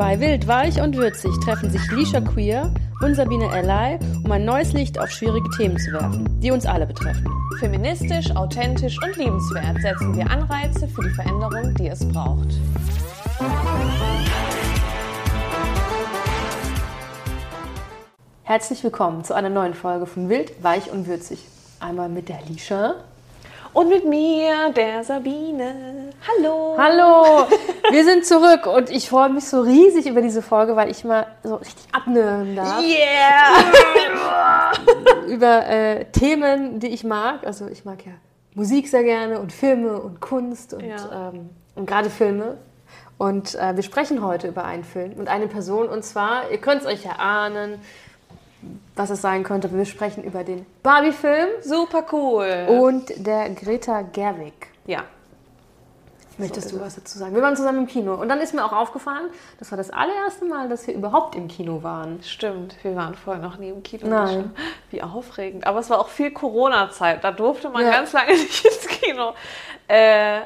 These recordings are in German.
Bei Wild, Weich und Würzig treffen sich Lisha Queer und Sabine Ellay, um ein neues Licht auf schwierige Themen zu werfen, die uns alle betreffen. Feministisch, authentisch und liebenswert setzen wir Anreize für die Veränderung, die es braucht. Herzlich willkommen zu einer neuen Folge von Wild, Weich und Würzig. Einmal mit der Lisha. Und mit mir, der Sabine. Hallo. Hallo, wir sind zurück und ich freue mich so riesig über diese Folge, weil ich mal so richtig abnören darf. Yeah. über äh, Themen, die ich mag. Also ich mag ja Musik sehr gerne und Filme und Kunst und, Ja. ähm, und gerade Filme. Und äh, wir sprechen heute über einen Film und eine Person. Und zwar, ihr könnt es euch erahnen, was es sein könnte. Wir sprechen über den Barbie-Film Super cool. und der Greta Gerwig. ja. Möchtest So du was dazu sagen? Wir waren zusammen im Kino. Und dann ist mir auch aufgefallen, das war das allererste Mal, dass wir überhaupt im Kino waren. Stimmt, wir waren vorher noch nie im Kino. Nein. Wie aufregend. Aber es war auch viel Corona-Zeit. Da durfte man Ja. ganz lange nicht ins Kino. Äh,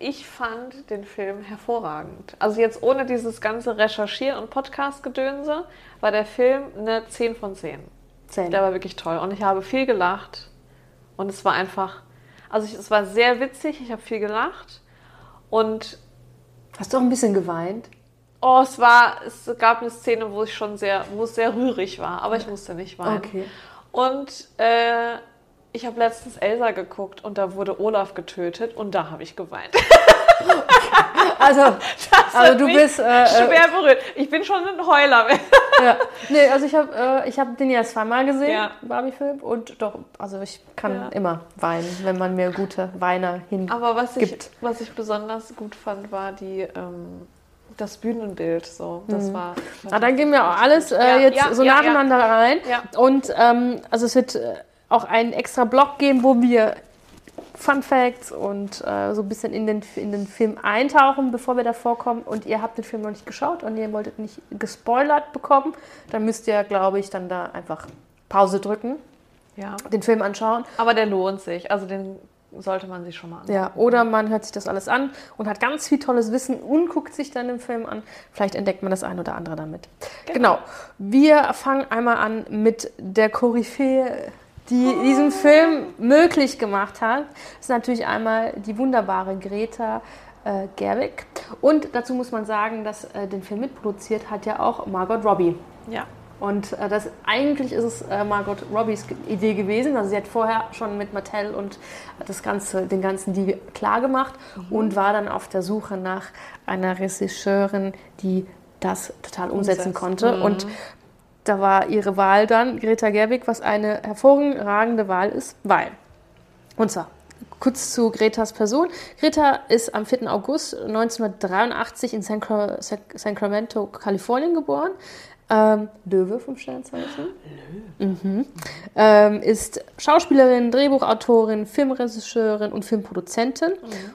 ich fand den Film hervorragend. Also jetzt ohne dieses ganze Recherchieren und Podcast-Gedönse war der Film eine 10 von 10. Zehn. Der war wirklich toll. Und ich habe viel gelacht. Und es war einfach, also ich, es war sehr witzig. Ich habe viel gelacht. Und Hast du auch ein bisschen geweint? Oh, es war, es gab eine Szene, wo ich schon sehr, wo es sehr rührig war, aber ich musste nicht weinen. Okay. Und äh, ich habe letztens Elsa geguckt und da wurde Olaf getötet und da habe ich geweint. Also, Das also hat du mich bist. Äh, äh, schwer berührt. Ich bin schon ein Heuler. ja. Nee, also ich habe äh, ich hab den ja zweimal gesehen, Ja. Barbie-Film. Und doch, also ich kann Ja. immer weinen, wenn man mir gute Weiner hin. Aber was ich, Gibt. was ich besonders gut fand, war die, ähm, das Bühnenbild. So, das war. Ah, dann gehen wir auch alles äh, Ja, jetzt ja, so ja, nacheinander rein. Ja. Und ähm, also es wird äh, auch einen extra Blog geben, wo wir Fun Facts und äh, so ein bisschen in den, in den Film eintauchen, bevor wir davor kommen. Und ihr habt den Film noch nicht geschaut und ihr wolltet nicht gespoilert bekommen, dann müsst ihr, glaube ich, dann da einfach Pause drücken, Ja. den Film anschauen. Aber der lohnt sich. Also den sollte man sich schon mal anschauen. Ja, oder man hört sich das alles an und hat ganz viel tolles Wissen und guckt sich dann den Film an. Vielleicht entdeckt man das ein oder andere damit. Genau. Wir fangen einmal an mit der Koryphäe, die diesen Film möglich gemacht hat. Ist natürlich einmal die wunderbare Greta äh, Gerwig. Und dazu muss man sagen, dass äh, den Film mitproduziert hat ja auch Margot Robbie. Ja. Und äh, das eigentlich ist es äh, Margot Robbies Idee gewesen. Also sie hat vorher schon mit Mattel und das ganze, den ganzen Deal klar gemacht und war dann auf der Suche nach einer Regisseurin, die das total umsetzen Umsetzt. konnte. Und da war ihre Wahl dann Greta Gerwig, was eine hervorragende Wahl ist, weil und zwar kurz zu Gretas Person. Greta ist am 4. August 1983 in Sac- Sacramento, Kalifornien geboren. Ähm, Löwe vom Sternzeichen. Mhm. Ähm, ist Schauspielerin, Drehbuchautorin, Filmregisseurin und Filmproduzentin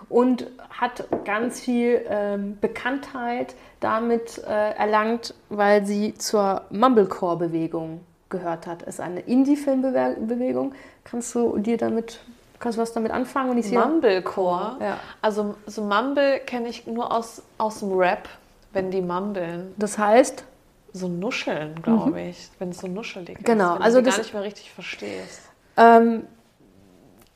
und hat ganz viel ähm, Bekanntheit damit äh, erlangt, weil sie zur Mumblecore-Bewegung gehört hat. Es ist eine Indie-Filmbewegung. Kannst du dir damit, kannst du was damit anfangen? Und ich Mumblecore. Ja. Also so Mumble kenne ich nur aus, aus dem Rap, wenn die mumbeln. Das heißt, So nuscheln, glaube ich. Wenn es so nuschelig ist. Genau, Wenn also du das- gar nicht mehr richtig verstehst. Ähm,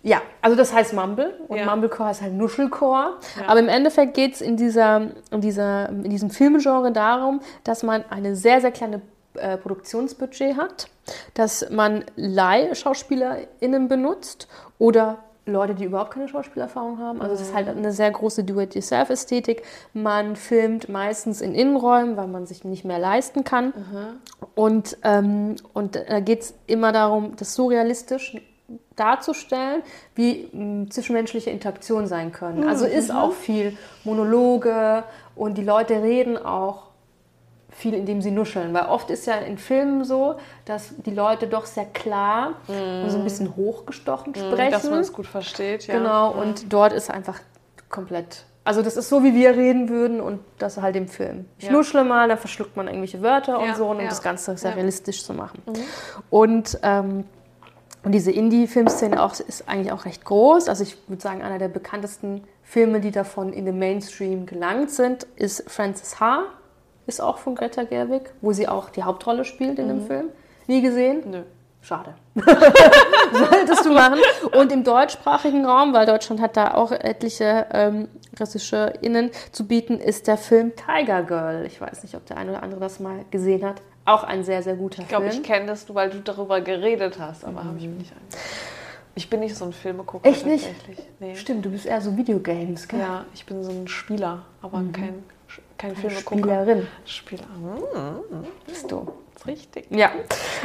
ja, also das heißt Mumble und Ja. Mumblecore heißt halt Nuschelcore. Ja. Aber im Endeffekt geht es in, dieser, in, dieser, in diesem Filmgenre darum, dass man eine sehr, sehr kleine äh, Produktionsbudget hat, dass man Leih-SchauspielerInnen benutzt oder Leute, die überhaupt keine Schauspielerfahrung haben. Also es ist halt eine sehr große Do-it-yourself-Ästhetik. Man filmt meistens in Innenräumen, weil man sich nicht mehr leisten kann. Und, ähm, und da geht es immer darum, das so realistisch darzustellen, wie mh, zwischenmenschliche Interaktionen sein können. Also ist auch viel Monologe und die Leute reden auch viel, indem sie nuscheln. Weil oft ist ja in Filmen so, dass die Leute doch sehr klar und so ein bisschen hochgestochen sprechen. Dass man es gut versteht, ja. Genau, und dort ist einfach komplett. Also das ist so, wie wir reden würden und das halt im Film. Ich Ja. nuschle mal, dann verschluckt man irgendwelche Wörter und Ja, so, um ja. das Ganze sehr Ja. realistisch zu machen. Und, ähm, und diese Indie-Filmszene auch, ist eigentlich auch recht groß. Also ich würde sagen, einer der bekanntesten Filme, die davon in den Mainstream gelangt sind, ist Frances Ha. Ist auch von Greta Gerwig, wo sie auch die Hauptrolle spielt in dem Film. Nie gesehen? Nö. Schade. Solltest du machen. Und im deutschsprachigen Raum, weil Deutschland hat da auch etliche ähm, RegisseurInnen zu bieten, ist der Film Tiger Girl. Ich weiß nicht, ob der eine oder andere das mal gesehen hat. Auch ein sehr, sehr guter Ich glaube, Film. ich kenne das, weil du darüber geredet hast, aber habe ich mir nicht an. Ich bin nicht so ein Filmegucker Echt nicht? Nee. Stimmt, du bist eher so Videogames, gell? Ja, ich bin so ein Spieler, aber kein, kein. Spielerin Spieler. Hm, bist du. ist richtig. Ja.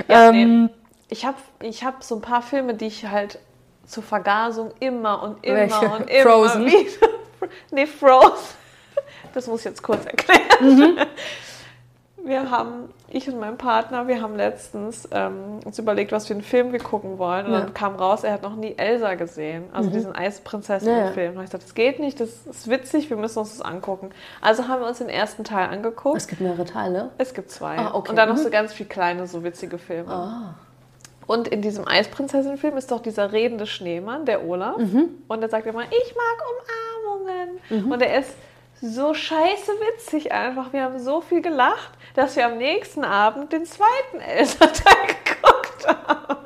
Ja, ähm, Ich habe ich hab so ein paar Filme, die ich halt zur Vergasung immer und immer Welche? und immer Frozen? wieder. Nee, Frozen. Das muss ich jetzt kurz erklären. Mhm. Wir haben, ich und mein Partner, wir haben letztens ähm, uns überlegt, was für einen Film wir gucken wollen. Und Ja. dann kam raus, er hat noch nie Elsa gesehen. Also diesen Eisprinzessin-Film. Ja, ja. Und ich gesagt, das geht nicht, das ist witzig, wir müssen uns das angucken. Also haben wir uns den ersten Teil angeguckt. es gibt mehrere Teile. Es gibt zwei. Ah, okay. Und dann noch Mhm. so ganz viele kleine, so witzige Filme. Ah. Und in diesem Eisprinzessin-Film ist doch dieser redende Schneemann, der Olaf. Mhm. Und der sagt immer, ich mag Umarmungen. Und er ist so scheiße witzig einfach. Wir haben so viel gelacht, dass wir am nächsten Abend den zweiten Elsa-Teil geguckt haben.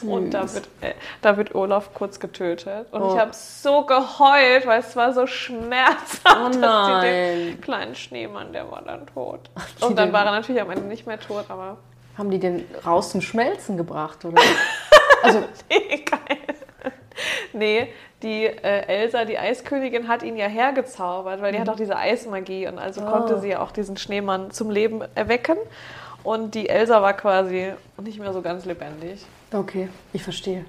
Und da wird, äh, da wird Olaf kurz getötet. Und Oh. ich habe so geheult, weil es war so schmerzhaft, Oh dass die den kleinen Schneemann, der war dann tot. Und dann war er natürlich am Ende nicht mehr tot, aber Haben die den raus zum Schmelzen gebracht, oder? also, Geil. Nee, die äh, Elsa, die Eiskönigin, hat ihn ja hergezaubert, weil die Mhm. hat auch diese Eismagie und also Oh. konnte sie ja auch diesen Schneemann zum Leben erwecken. Und die Elsa war quasi nicht mehr so ganz lebendig. okay, ich verstehe.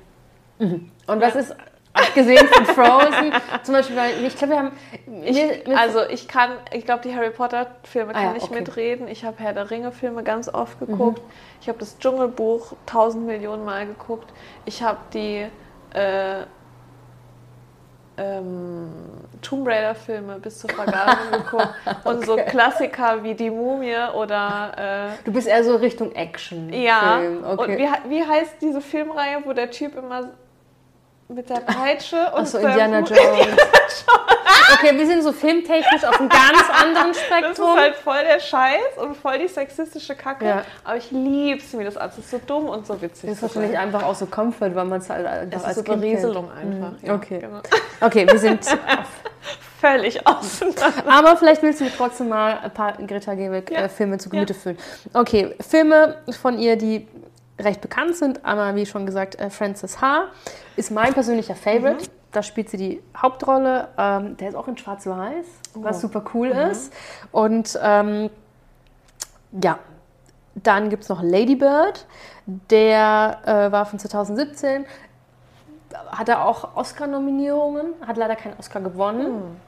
Mhm. Und was ist, abgesehen von Frozen, zum Beispiel, weil ich glaube, wir haben. mir- Also ich kann, ich glaube, die Harry Potter-Filme kann Ah ja, ich okay. Mhm. mitreden. Ich habe Herr der Ringe-Filme ganz oft geguckt. Ich habe das Dschungelbuch tausend Millionen Mal geguckt. Ich habe die äh, ähm, Tomb Raider-Filme bis zur Vergasung geguckt. Und so Klassiker wie Die Mumie oder du bist eher so Richtung Action. äh, ja. Film. Und Okay. wie, wie heißt diese Filmreihe, wo der Typ immer mit der Peitsche und Achso, seinem Indiana Hut- Jones. Okay, wir sind so filmtechnisch auf einem ganz anderen Das ist Spektrum. halt voll der Scheiß und voll die sexistische Kacke. Ja. Aber ich lieb's mir das an. Es ist so dumm und so witzig. Das ist wahrscheinlich sein. einfach auch so Comfort, weil man es halt Es als ist so Kind Berieselung kennt. einfach. Mhm. Ja, Okay. Genau. Okay, wir sind. Völlig auseinander. Aber vielleicht willst du mir trotzdem mal ein paar Greta Ja. Gerwig-Filme zu Gemüte führen. Okay, Filme von ihr, die recht bekannt sind. Einmal, wie schon gesagt, äh, Frances Ha ist mein persönlicher Favorite. Mhm. Da spielt sie die Hauptrolle. Ähm, der ist auch in Schwarz-Weiß, was Oh. super cool ist. Und ähm, ja, dann gibt es noch Lady Bird. Der äh, war von 2017. Hatte auch Oscar-Nominierungen, hat leider keinen Oscar gewonnen.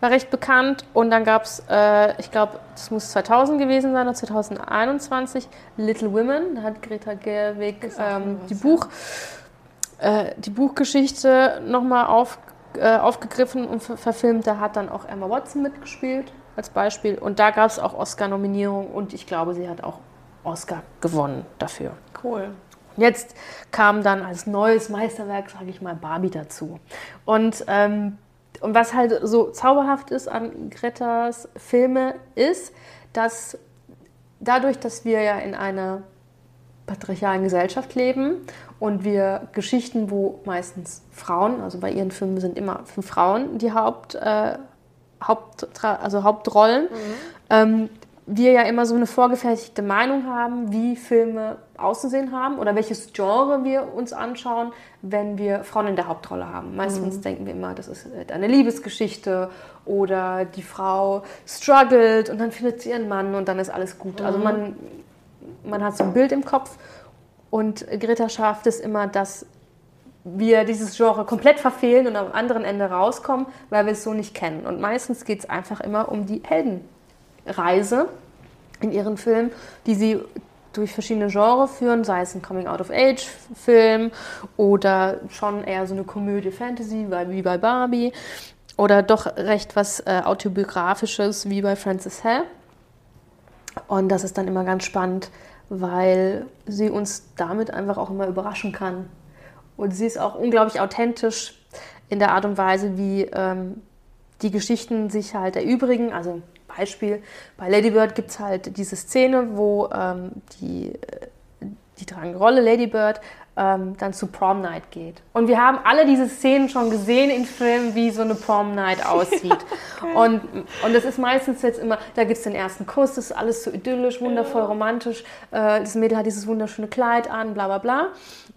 War recht bekannt. Und dann gab es, äh, ich glaube, das muss 2000 gewesen sein oder 2021, Little Women. Da hat Greta Gerwig ähm, was, die, ja. Äh, die Buchgeschichte nochmal auf, äh, aufgegriffen und ver verfilmt. Da hat dann auch Emma Watson mitgespielt als Beispiel. Und da gab es auch Oscar-Nominierungen und ich glaube, sie hat auch Oscar gewonnen dafür. Cool. Jetzt kam dann als neues Meisterwerk, sage ich mal, Barbie dazu. Und, ähm, und was halt so zauberhaft ist an Gretas Filme, ist, dass dadurch, dass wir ja in einer patriarchalen Gesellschaft leben und wir Geschichten, wo meistens Frauen, also bei ihren Filmen sind immer für Frauen die Haupt, äh, Haupt, also Hauptrollen, ähm, wir ja immer so eine vorgefertigte Meinung haben, wie Filme auszusehen haben oder welches Genre wir uns anschauen, wenn wir Frauen in der Hauptrolle haben. Meistens denken wir immer, das ist eine Liebesgeschichte oder die Frau struggelt und dann findet sie ihren Mann und dann ist alles gut. Also man, man hat so ein Bild im Kopf und Greta schafft es immer, dass wir dieses Genre komplett verfehlen und am anderen Ende rauskommen, weil wir es so nicht kennen. Und meistens geht es einfach immer um die Heldenreise in ihren Filmen, die sie durch verschiedene Genres führen, sei es ein Coming-out-of-Age-Film oder schon eher so eine Komödie Fantasy, wie bei Barbie, oder doch recht was äh, autobiografisches, wie bei Frances Ha. Und das ist dann immer ganz spannend, weil sie uns damit einfach auch immer überraschen kann. Und sie ist auch unglaublich authentisch in der Art und Weise, wie, ähm, die Geschichten sich halt erübrigen. Also Beispiel, bei Lady Bird gibt es halt diese Szene, wo ähm, die, äh, die tragende Rolle Lady Bird ähm, dann zu Prom Night geht. Und wir haben alle diese Szenen schon gesehen in Filmen, wie so eine Prom Night aussieht. okay. Und, und das ist meistens jetzt immer, da gibt es den ersten Kuss, das ist alles so idyllisch, wundervoll romantisch. Äh, das Mädel hat dieses wunderschöne Kleid an, bla bla bla.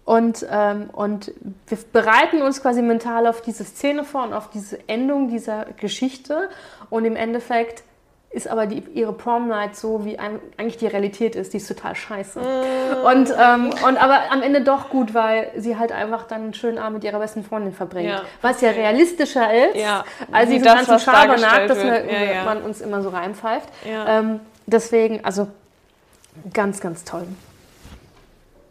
Und, ähm, und wir bereiten uns quasi mental auf diese Szene vor und auf diese Endung dieser Geschichte. Und im Endeffekt ist aber die, ihre Prom Night so, wie ein, eigentlich die Realität ist. Die ist total scheiße. Mm. Und, ähm, und aber am Ende doch gut, weil sie halt einfach dann einen schönen Abend mit ihrer besten Freundin verbringt. Ja. Was ja realistischer ist, ja. als diesen ganzen Schabernack, dass man, ja, man, uns immer so reinpfeift. Ähm, deswegen, also ganz, ganz toll.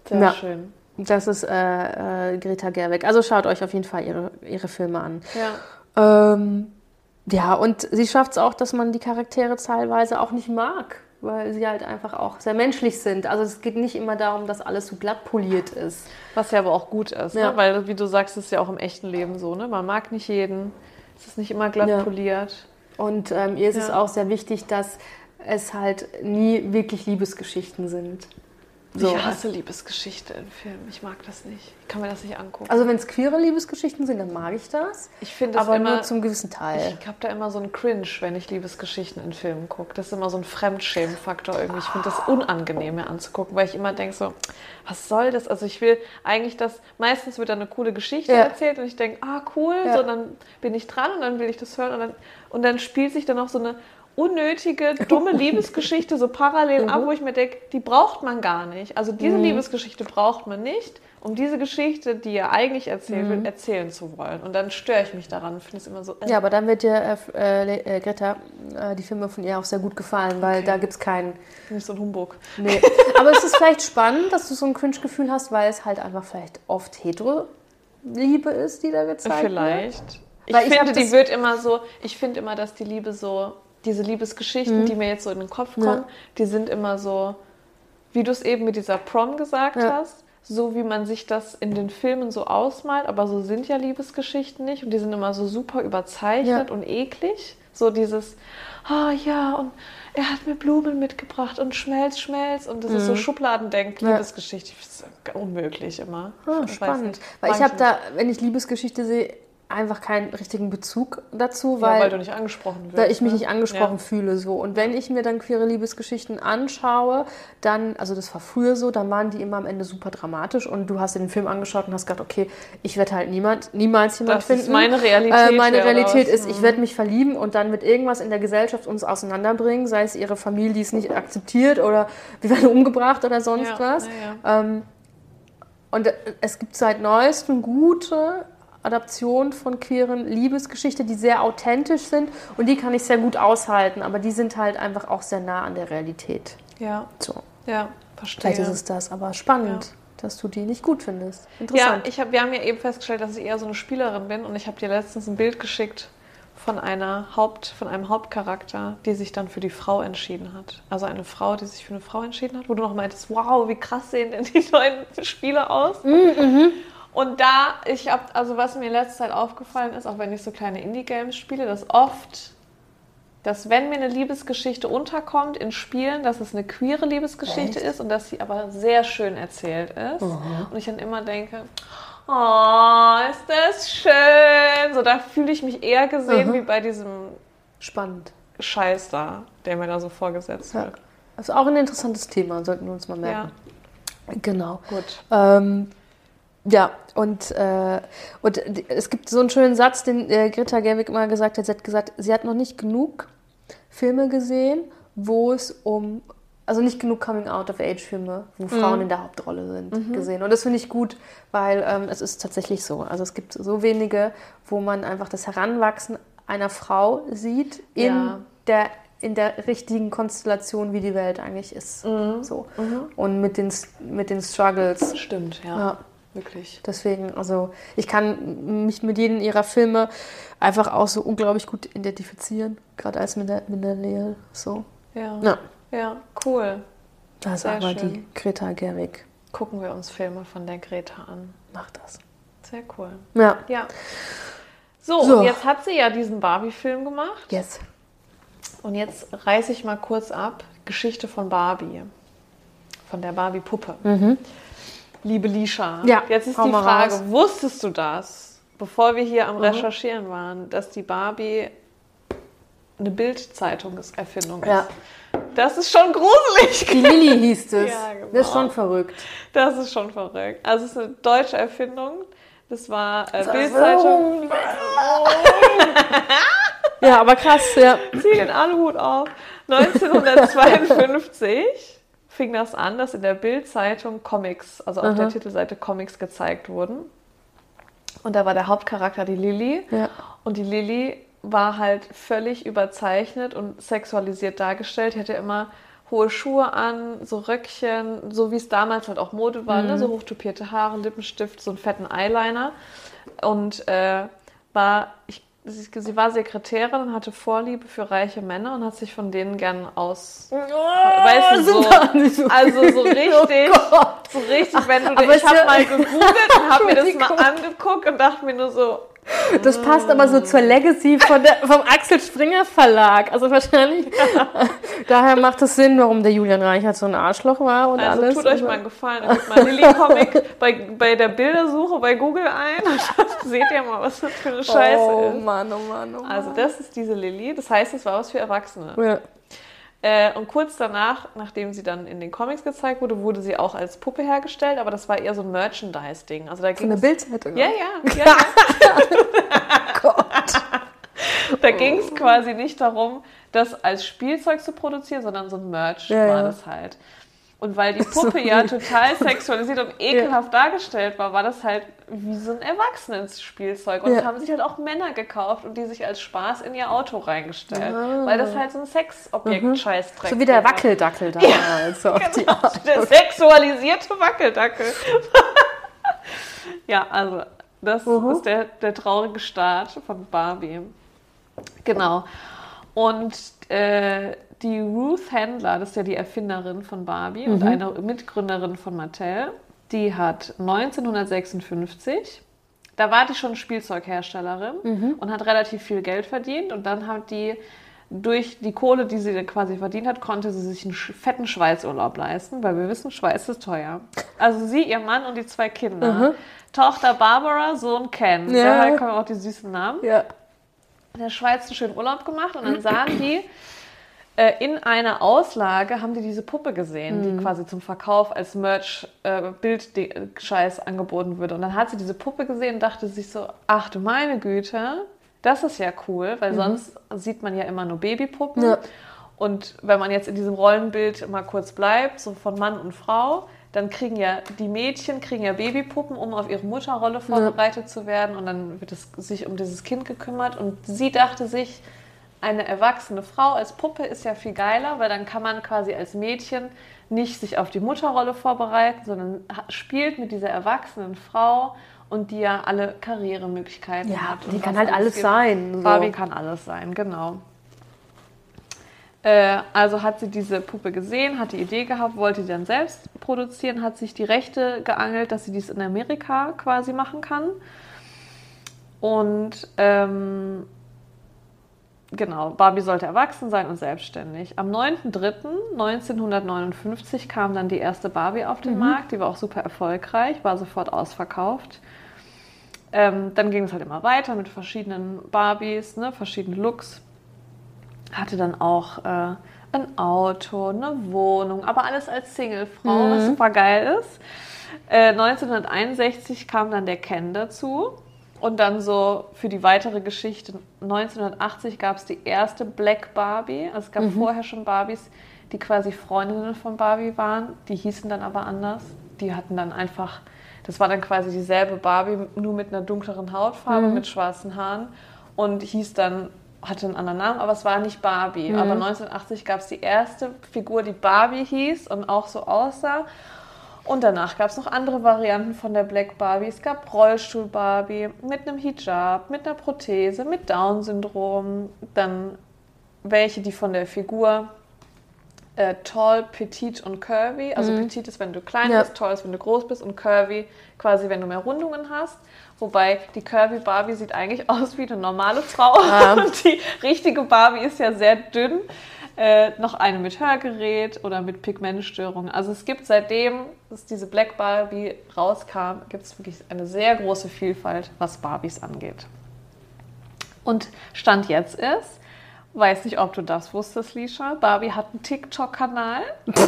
Sehr schön. Das ist äh, äh, Greta Gerwig. Also schaut euch auf jeden Fall ihre, ihre Filme an. Ja. Ähm, ja, und sie schafft es auch, dass man die Charaktere teilweise auch nicht mag, weil sie halt einfach auch sehr menschlich sind. Also es geht nicht immer darum, dass alles so glatt poliert ist. Was ja aber auch gut ist, ne? ja. ne? weil wie du sagst, ist ja auch im echten Leben so. Ne? Man mag nicht jeden, es ist nicht immer glatt ja. poliert. Und ähm, ihr ist ja. es auch sehr wichtig, dass es halt nie wirklich Liebesgeschichten sind. So. Ich hasse Liebesgeschichte in Filmen. Ich mag das nicht. Ich kann mir das nicht angucken. Also wenn es queere Liebesgeschichten sind, dann mag ich das. Ich finde aber immer, nur zum gewissen Teil. Ich habe da immer so einen Cringe, wenn ich Liebesgeschichten in Filmen gucke. Das ist immer so ein Fremdschämenfaktor irgendwie. Ich finde das unangenehm mir anzugucken, weil ich immer denke so, was soll das? Also ich will eigentlich das, meistens wird da eine coole Geschichte ja. erzählt und ich denke, ah cool, ja. so dann bin ich dran und dann will ich das hören und dann, und dann spielt sich dann auch so eine unnötige, dumme Liebesgeschichte so parallel ab, mhm. wo ich mir denke, die braucht man gar nicht. Also diese mhm. Liebesgeschichte braucht man nicht, um diese Geschichte, die er eigentlich erzählen will, mhm. erzählen zu wollen. Und dann störe ich mich daran, finde es immer so. Äh. Ja, aber dann wird dir, äh, äh, Greta, äh, die Filme von ihr auch sehr gut gefallen, weil okay. da gibt es keinen. Nicht so ein Humbug. Nee. aber es ist vielleicht spannend, dass du so ein Cringe-Gefühl hast, weil es halt einfach vielleicht oft hetero Liebe ist, die da gezeigt vielleicht. wird. Vielleicht. Ich weil finde, ich die wird immer so, ich finde immer, dass die Liebe so diese Liebesgeschichten, mhm. die mir jetzt so in den Kopf kommen, ja. die sind immer so, wie du es eben mit dieser Prom gesagt ja. hast, so wie man sich das in den Filmen so ausmalt, aber so sind ja Liebesgeschichten nicht und die sind immer so super überzeichnet ja. und eklig. So dieses, ah oh, ja, und er hat mir Blumen mitgebracht und Schmelz, Schmelz und das mhm. ist so mhm. Schubladendenk, Liebesgeschichte. Das ist unmöglich immer. Ah, spannend. Weil ich habe da, wenn ich Liebesgeschichte sehe, einfach keinen richtigen Bezug dazu, weil, ja, weil du nicht angesprochen wirst. Weil ich mich ne? nicht angesprochen ja. fühle so. Und wenn ich mir dann queere Liebesgeschichten anschaue, dann, also das war früher so, dann waren die immer am Ende super dramatisch und du hast dir den Film angeschaut und hast gedacht, okay, ich werde halt niemand, niemals jemand das finden. Ist meine Realität. Äh, meine Realität ist, ich mhm. werde mich verlieben und dann wird irgendwas in der Gesellschaft uns auseinanderbringen, sei es ihre Familie, die es nicht akzeptiert oder wir werden umgebracht oder sonst ja, was. Ähm, und es gibt seit neuestem gute Adaption von queeren Liebesgeschichte, die sehr authentisch sind und die kann ich sehr gut aushalten, aber die sind halt einfach auch sehr nah an der Realität. Ja. So. Ja, verstehe. Vielleicht ist es das, aber spannend. Ja. Dass du die nicht gut findest. Interessant. Ja, ich hab, wir haben ja eben festgestellt, dass ich eher so eine Spielerin bin und ich habe dir letztens ein Bild geschickt von einer Haupt, von einem Hauptcharakter, die sich dann für die Frau entschieden hat. Also eine Frau, die sich für eine Frau entschieden hat, wo du noch meintest, wow, wie krass sehen denn die neuen Spiele aus? Mhm. mhm. Und da, ich habe, also was mir in letzter Zeit aufgefallen ist, auch wenn ich so kleine Indie-Games spiele, dass oft, dass wenn mir eine Liebesgeschichte unterkommt in Spielen, dass es eine queere Liebesgeschichte Echt? ist und dass sie aber sehr schön erzählt ist. Mhm. Und ich dann immer denke, oh, ist das schön. So, da fühle ich mich eher gesehen mhm. wie bei diesem Spannend. Scheiß da, der mir da so vorgesetzt ja. wird. Das ist auch ein interessantes Thema, sollten wir uns mal merken. Ja. Genau. Gut. Ähm, ja, und, äh, und es gibt so einen schönen Satz, den äh, Greta Gerwig immer gesagt hat. Sie hat gesagt, sie hat noch nicht genug Filme gesehen, wo es um, also nicht genug Coming-out-of-Age-Filme, wo mhm. Frauen in der Hauptrolle sind, mhm. gesehen. Und das finde ich gut, weil ähm, es ist tatsächlich so. Also es gibt so wenige, wo man einfach das Heranwachsen einer Frau sieht in ja. der in der richtigen Konstellation, wie die Welt eigentlich ist. Mhm. So. Mhm. Und mit den, mit den Struggles. Stimmt, ja. ja. Wirklich. Deswegen, also ich kann mich mit jedem ihrer Filme einfach auch so unglaublich gut identifizieren, gerade als Millennial. So. Ja. ja. Ja, cool. Das ist aber schön. die Greta Gerwig. Gucken wir uns Filme von der Greta an. Mach das. Sehr cool. Ja. Ja. So, So. und jetzt hat sie ja diesen Barbie-Film gemacht. Yes. Und jetzt reiße ich mal kurz ab. Geschichte von Barbie. Von der Barbie-Puppe. Liebe Lisha. Ja, jetzt ist die Frage, raus. wusstest du das, bevor wir hier am Mhm. Recherchieren waren, dass die Barbie eine Bild-Zeitungserfindung ist? Ja. Das ist schon gruselig. Die Lilly hieß es. Ja, genau. Das ist schon verrückt. Das ist schon verrückt. Also es ist eine deutsche Erfindung. Das war äh, Bild-Zeitung. Ja, aber krass, ja. Zieh den Aluhut auf. 1952 fing das an, dass in der Bild-Zeitung Comics, also auf der Titelseite Comics gezeigt wurden. Und da war der Hauptcharakter die Lilly. Ja. Und die Lilly war halt völlig überzeichnet und sexualisiert dargestellt. Die hatte immer hohe Schuhe an, so Röckchen, so wie es damals halt auch Mode war, ne? so hochtopierte Haare, Lippenstift, so einen fetten Eyeliner. Und äh, war, ich, sie, war Sekretärin und hatte Vorliebe für reiche Männer und hat sich von denen gern aus. weißt du, so, also so richtig, so richtig, wenn du, Aber ich habe ja- mal gegoogelt und habe mir das mal angeguckt und dachte mir nur so, Das passt aber so zur Legacy von der, vom Axel Springer Verlag. Also wahrscheinlich. daher macht es Sinn, warum der Julian Reichert so ein Arschloch war und also alles. tut euch Also- mal einen Gefallen, gebt mal Lilly-Comic bei, bei der Bildersuche bei Google ein und seht ihr mal, was das für eine Scheiße oh, ist. Mann, oh Mann, oh Mann. Also das ist diese Lilly, das heißt, es war was für Erwachsene. ja. Äh, und kurz danach, nachdem sie dann in den Comics gezeigt wurde, wurde sie auch als Puppe hergestellt, aber das war eher so ein Merchandise-Ding. Also da der es Bildzeitung. Ja, ja, ja, ja. Da ging es quasi nicht darum, das als Spielzeug zu produzieren, sondern so ein Merch Ja, war das halt. Und weil die So Puppe ja total sexualisiert und ekelhaft dargestellt war, war das halt wie so ein Erwachsenenspielzeug. Und Ja. haben sich halt auch Männer gekauft und die sich als Spaß in ihr Auto reingestellt. Ah. Weil das halt so ein Sexobjekt-Scheißdreck So wie der. Wackeldackel damals. so auf die Genau, Art. der sexualisierte Wackeldackel. ja, also das Mhm. ist der, der traurige Start von Barbie. Genau. Und äh, die Ruth Handler, das ist ja die Erfinderin von Barbie und eine Mitgründerin von Mattel, die hat 1956, da war die schon Spielzeugherstellerin und hat relativ viel Geld verdient und dann hat die durch die Kohle, die sie quasi verdient hat, konnte sie sich einen fetten Schweizurlaub leisten, weil wir wissen, Schweiz ist teuer. Also sie, ihr Mann und die zwei Kinder. Tochter Barbara, Sohn Ken. Ja. Daher kommen auch die süßen Namen Ja. in der Schweiz einen schönen Urlaub gemacht und dann sahen die äh, in einer Auslage, haben die diese Puppe gesehen, die quasi zum Verkauf als Merch äh, angeboten würde. Und dann hat sie diese Puppe gesehen und dachte sich so, ach du meine Güte, das ist ja cool, weil sonst sieht man ja immer nur Babypuppen. Ja. Und wenn man jetzt in diesem Rollenbild mal kurz bleibt, so von Mann und Frau, dann kriegen ja die Mädchen kriegen ja Babypuppen, um auf ihre Mutterrolle vorbereitet zu werden. Und dann wird es sich um dieses Kind gekümmert. Und sie dachte sich, eine erwachsene Frau als Puppe ist ja viel geiler, weil dann kann man quasi als Mädchen nicht sich auf die Mutterrolle vorbereiten, sondern spielt mit dieser erwachsenen Frau und die ja alle Karrieremöglichkeiten Ja, hat. die kann halt alles gibt. sein, so. Barbie kann alles sein, genau. Äh, also hat sie diese Puppe gesehen, hat die Idee gehabt, wollte die dann selbst produzieren, hat sich die Rechte geangelt, dass sie dies in Amerika quasi machen kann. Und ähm, genau, Barbie sollte erwachsen sein und selbstständig. Am 9.3.1959 kam dann die erste Barbie auf den Markt, die war auch super erfolgreich, war sofort ausverkauft. Ähm, dann ging es halt immer weiter mit verschiedenen Barbies, ne, verschiedene Looks. Hatte dann auch äh, ein Auto, eine Wohnung, aber alles als Singlefrau, was super geil ist. Äh, 1961 kam dann der Ken dazu. Und dann so für die weitere Geschichte, 1980 gab es die erste Black Barbie. Also es gab vorher schon Barbies, die quasi Freundinnen von Barbie waren. Die hießen dann aber anders. Die hatten dann einfach, das war dann quasi dieselbe Barbie, nur mit einer dunkleren Hautfarbe, mit schwarzen Haaren. Und hieß dann, hatte einen anderen Namen, aber es war nicht Barbie. Aber 1980 gab es die erste Figur, die Barbie hieß und auch so aussah. Und danach gab es noch andere Varianten von der Black Barbie. Es gab Rollstuhl-Barbie mit einem Hijab, mit einer Prothese, mit Down-Syndrom. Dann welche, die von der Figur äh, tall, petit und curvy. Also petit ist, wenn du klein Ja. bist, tall ist, wenn du groß bist und curvy quasi, wenn du mehr Rundungen hast. Wobei die Curvy Barbie sieht eigentlich aus wie eine normale Frau. Ja. Und die richtige Barbie ist ja sehr dünn. Äh, noch eine mit Hörgerät oder mit Pigmentstörungen. Also es gibt seitdem, dass diese Black Barbie rauskam, gibt es wirklich eine sehr große Vielfalt, was Barbies angeht. Und Stand jetzt ist, weiß nicht, ob du das wusstest, Lisha, Barbie hat einen TikTok-Kanal.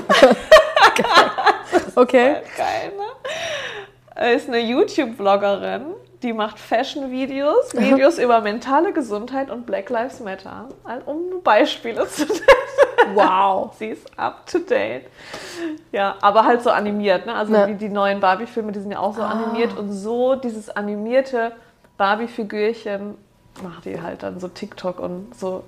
Okay. Geil, ne? Ist eine YouTube-Vloggerin, die macht Fashion-Videos, Videos über mentale Gesundheit und Black Lives Matter, um Beispiele zu nennen. Wow. Sie ist up to date. Ja, aber halt so animiert, ne? Also Ja. wie die neuen Barbie-Filme, die sind ja auch so animiert und so dieses animierte Barbie-Figürchen macht die halt dann so TikTok und so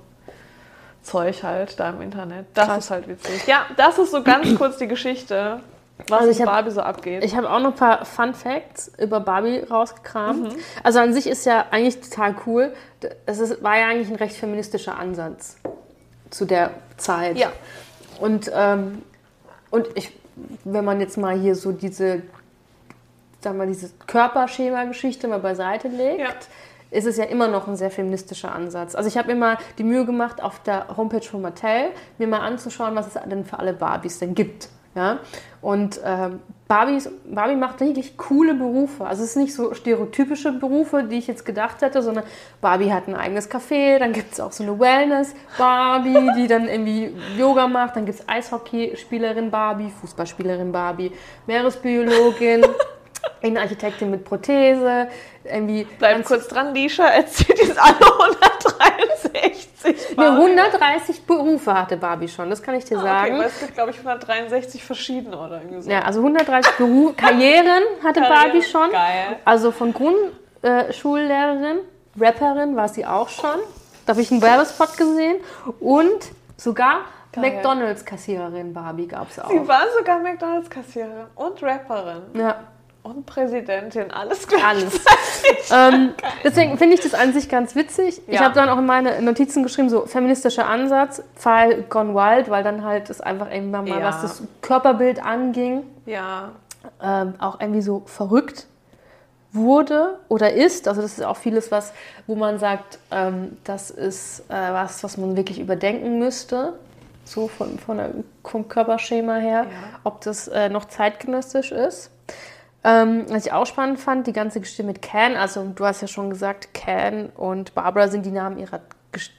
Zeug halt da im Internet. Das Krass. ist halt witzig. Ja, das ist so ganz kurz die Geschichte, was Also mit hab- Barbie so abgeht. Ich habe auch noch ein paar Fun Facts über Barbie rausgekramt. Also an sich ist ja eigentlich total cool. Es ist, war ja eigentlich ein recht feministischer Ansatz zu der Zeit. Ja. Und, ähm, und ich, wenn man jetzt mal hier so diese, sagen wir, diese Körperschema-Geschichte mal beiseite legt, Ja. ist es ja immer noch ein sehr feministischer Ansatz. Also ich habe mir mal die Mühe gemacht, auf der Homepage von Mattel mir mal anzuschauen, was es denn für alle Barbies denn gibt. Ja? Und ähm, Barbies, Barbie macht wirklich coole Berufe. Also es ist nicht so stereotypische Berufe, die ich jetzt gedacht hätte, sondern Barbie hat ein eigenes Café, dann gibt es auch so eine Wellness-Barbie, die dann irgendwie Yoga macht, dann gibt es Eishockeyspielerin Barbie, Fußballspielerin Barbie, Meeresbiologin, Innenarchitektin mit Prothese, irgendwie Bleib kurz dran, Lisha, erzählt jetzt alle 163 Nee, 130 Berufe hatte Barbie schon, das kann ich dir Ah, sagen. Okay, es gibt, glaube ich, 163 verschiedene oder irgendwie so. Ja, also 130 Berufe, Karrieren hatte Karriere, Barbie schon. geil. Also von Grundschullehrerin, Rapperin war sie auch schon. Da habe ich einen Werbespot gesehen. Und sogar. McDonalds-Kassiererin Barbie gab es auch. Sie war sogar McDonalds-Kassiererin und Rapperin Ja, und Präsidentin. Alles klar. alles. ähm, deswegen finde ich das an sich ganz witzig. Ich Ja. habe dann auch in meine Notizen geschrieben, so feministischer Ansatz, Pfeil gone wild, weil dann halt das einfach irgendwann mal, Ja. was das Körperbild anging, Ja, ähm, auch irgendwie so verrückt wurde oder ist. Also das ist auch vieles, was, wo man sagt, ähm, das ist äh, was, was man wirklich überdenken müsste. So von, von der, vom Körperschema her, ob das äh, noch zeitgenössisch ist. Ähm, was ich auch spannend fand, die ganze Geschichte mit Can, also du hast ja schon gesagt, Can und Barbara sind die Namen ihrer, Gesch-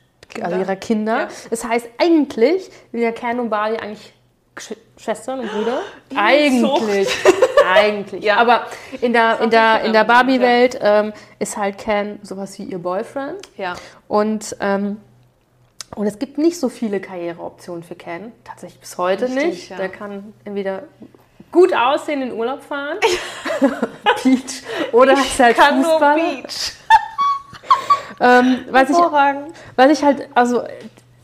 also ihrer Kinder. Ja. Das heißt, eigentlich sind ja Can und Barbie eigentlich Gesch Schwestern und Brüder. so. Eigentlich. Eigentlich. Ja. Aber in der, in der, in der Barbie-Welt ähm, ist halt Ken sowas wie ihr Boyfriend. ja. Und, ähm, und es gibt nicht so viele Karriereoptionen für Ken. Tatsächlich bis heute Richtig, nicht. ja. Der kann entweder gut aussehen, in Urlaub fahren, Beach, oder ist halt Kann nur Fußballer. Beach. Ähm, was, ich, was ich halt, also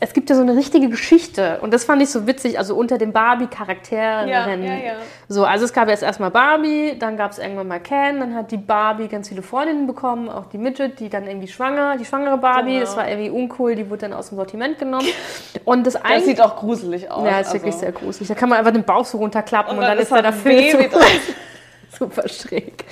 es gibt ja so eine richtige Geschichte und das fand ich so witzig, also unter den Barbie-Charakteren. Ja, ja, ja. So, also es gab jetzt erstmal Barbie, dann gab es irgendwann mal Ken, dann hat die Barbie ganz viele Freundinnen bekommen, auch die Midget, die dann irgendwie schwanger, die schwangere Barbie, Genau. das war irgendwie uncool, die wurde dann aus dem Sortiment genommen. Und das Das sieht auch gruselig aus. Ja, ist wirklich also. sehr gruselig. Da kann man einfach den Bauch so runterklappen und, Und dann, dann ist ist da der Film super schräg.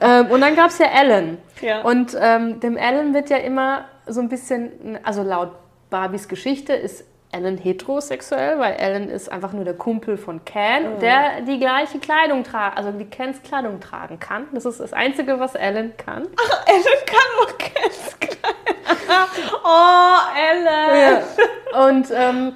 ähm, und dann gab es ja Ellen. Ja. Und ähm, dem Ellen wird ja immer so ein bisschen, also laut Barbies Geschichte ist Ellen heterosexuell, weil Ellen ist einfach nur der Kumpel von Ken, Mhm. der die gleiche Kleidung tragt, also die Kens Kleidung tragen kann. Das ist das Einzige, was Ellen kann. Ellen kann auch ganz klein. Oh, Ellen. Und, ähm,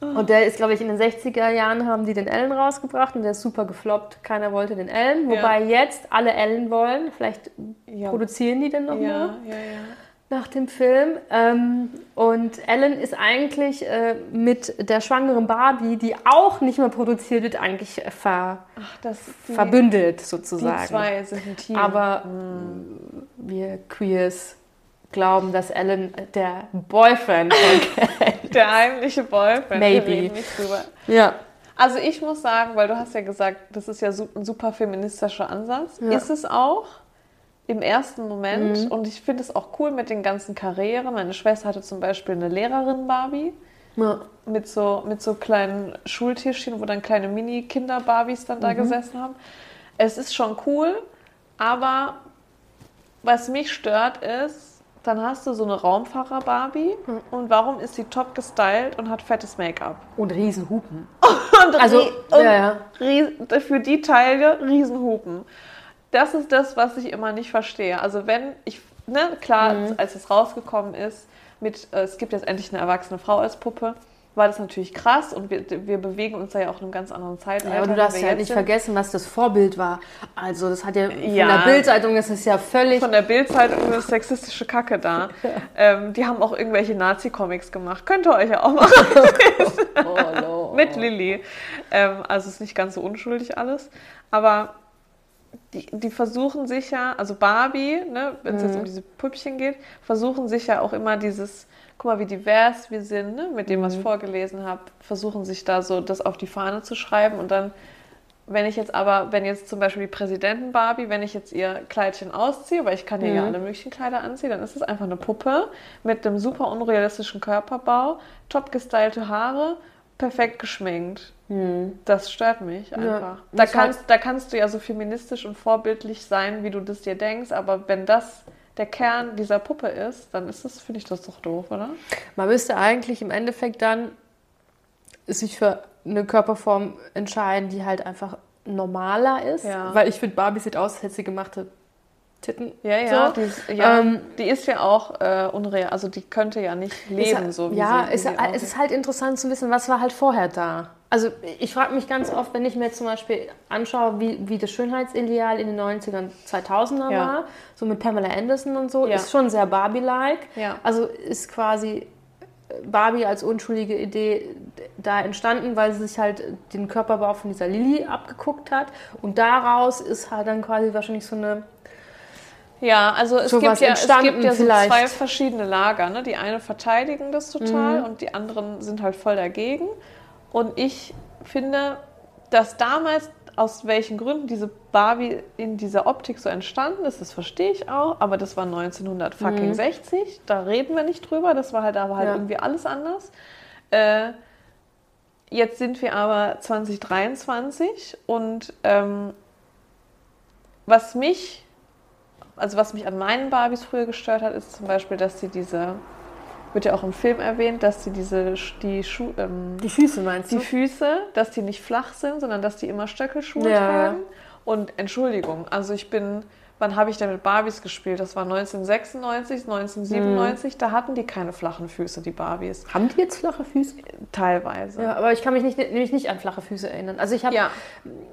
und der ist, glaube ich, in den 60er Jahren haben die den Ellen rausgebracht und der ist super gefloppt. Keiner wollte den Ellen. Ja. Wobei jetzt alle Ellen wollen. Vielleicht Ja. produzieren die den nochmal Ja, ja, ja. Nach dem Film. Ähm, und Ellen ist eigentlich äh, mit der schwangeren Barbie, die auch nicht mehr produziert wird, eigentlich äh, ver, Ach, die, verbündelt die sozusagen. zwei sind ein Team. Aber wir Queers glauben, dass Ellen der Boyfriend von Ken der heimliche Boyfriend. Maybe. Ja. Also ich muss sagen, weil du hast ja gesagt, das ist ja ein super feministischer Ansatz. Ja. Ist es auch im ersten Moment. Mhm. Und ich finde es auch cool mit den ganzen Karrieren. Meine Schwester hatte zum Beispiel eine Lehrerin Barbie ja. mit so, mit so kleinen Schultischchen, wo dann kleine Mini-Kinder-Barbies dann Mhm. da gesessen haben. Es ist schon cool, aber was mich stört ist, dann hast du so eine Raumfahrer-Barbie und warum ist sie top gestylt und hat fettes Make-up? Und Riesenhupen. Und, Also, und ja, ja. für die Teile Riesenhupen. Das ist das, was ich immer nicht verstehe. Also wenn ich, ne, klar, Mhm. als es rausgekommen ist, mit, äh, es gibt jetzt endlich eine erwachsene Frau als Puppe, war das natürlich krass und wir, wir bewegen uns da ja auch in einem ganz anderen Zeitalter. Ja, aber du darfst ja jetzt nicht sind. vergessen, was das Vorbild war. Also das hat ja von Ja. der Bildzeitung ist es ja völlig. Von der Bildzeitung eine sexistische Kacke da. ähm, die haben auch irgendwelche Nazi-Comics gemacht. Könnt ihr euch ja auch machen. Oh, no. mit Lilly. Ähm, also ist nicht ganz so unschuldig alles. Aber die, die versuchen sich ja, also Barbie, ne, wenn es jetzt Mhm. um diese Püppchen geht, versuchen sich ja auch immer dieses, guck mal, wie divers wir sind, ne, mit dem, was Mhm. ich vorgelesen habe, versuchen sich da so das auf die Fahne zu schreiben und dann wenn ich jetzt aber, wenn jetzt zum Beispiel die Präsidenten Barbie, wenn ich jetzt ihr Kleidchen ausziehe, weil ich kann ihr ja Mhm. alle möglichen Kleider anziehen, dann ist es einfach eine Puppe mit einem super unrealistischen Körperbau, top gestylte Haare, perfekt geschminkt. Das stört mich einfach. da, mich halt- kannst, da kannst du ja so feministisch und vorbildlich sein, wie du das dir denkst, aber wenn das der Kern dieser Puppe ist, dann ist das, finde ich das doch doof, oder? Man müsste eigentlich im Endeffekt dann sich für eine Körperform entscheiden, die halt einfach normaler ist. Ja. Weil ich finde, Barbie sieht aus, als hätte sie gemachte Titten. Ja, ja, So. die, ist, ja Ähm, die ist ja auch äh, unreal, also die könnte ja nicht leben, Ist- so wie ja, sie, es, sie es aussieht. ist halt interessant zu wissen, was war halt vorher da. Also ich frage mich ganz oft, wenn ich mir zum Beispiel anschaue, wie, wie das Schönheitsideal in den 90ern, 2000er Ja. war, so mit Pamela Anderson und so, Ja. ist schon sehr Barbie-like. Ja. Also ist quasi Barbie als unschuldige Idee da entstanden, weil sie sich halt den Körperbau von dieser Lilly abgeguckt hat. Und daraus ist halt dann quasi wahrscheinlich so eine Ja, also es gibt ja, es gibt ja so vielleicht. zwei verschiedene Lager. Ne? Die eine verteidigen das total Mhm. und die anderen sind halt voll dagegen. Und ich finde, dass damals, aus welchen Gründen diese Barbie in dieser Optik so entstanden ist, das verstehe ich auch, aber das war 1960, da reden wir nicht drüber, das war halt aber halt Mhm. Ja. irgendwie alles anders. Äh, jetzt sind wir aber 2023 und ähm, was mich also was mich an meinen Barbies früher gestört hat, ist zum Beispiel, dass sie diese, wird ja auch im Film erwähnt, dass sie diese, die Schuhe, ähm, die Füße meinst die du? Füße, dass die nicht flach sind, sondern dass die immer Stöckelschuhe Ja. tragen. Und Entschuldigung, also ich bin, wann habe ich denn mit Barbies gespielt? Das war 1996, 1997, da hatten die keine flachen Füße, die Barbies. Haben die jetzt flache Füße? Teilweise. Ja, aber ich kann mich nicht, nämlich nicht an flache Füße erinnern. Also ich habe, Ja.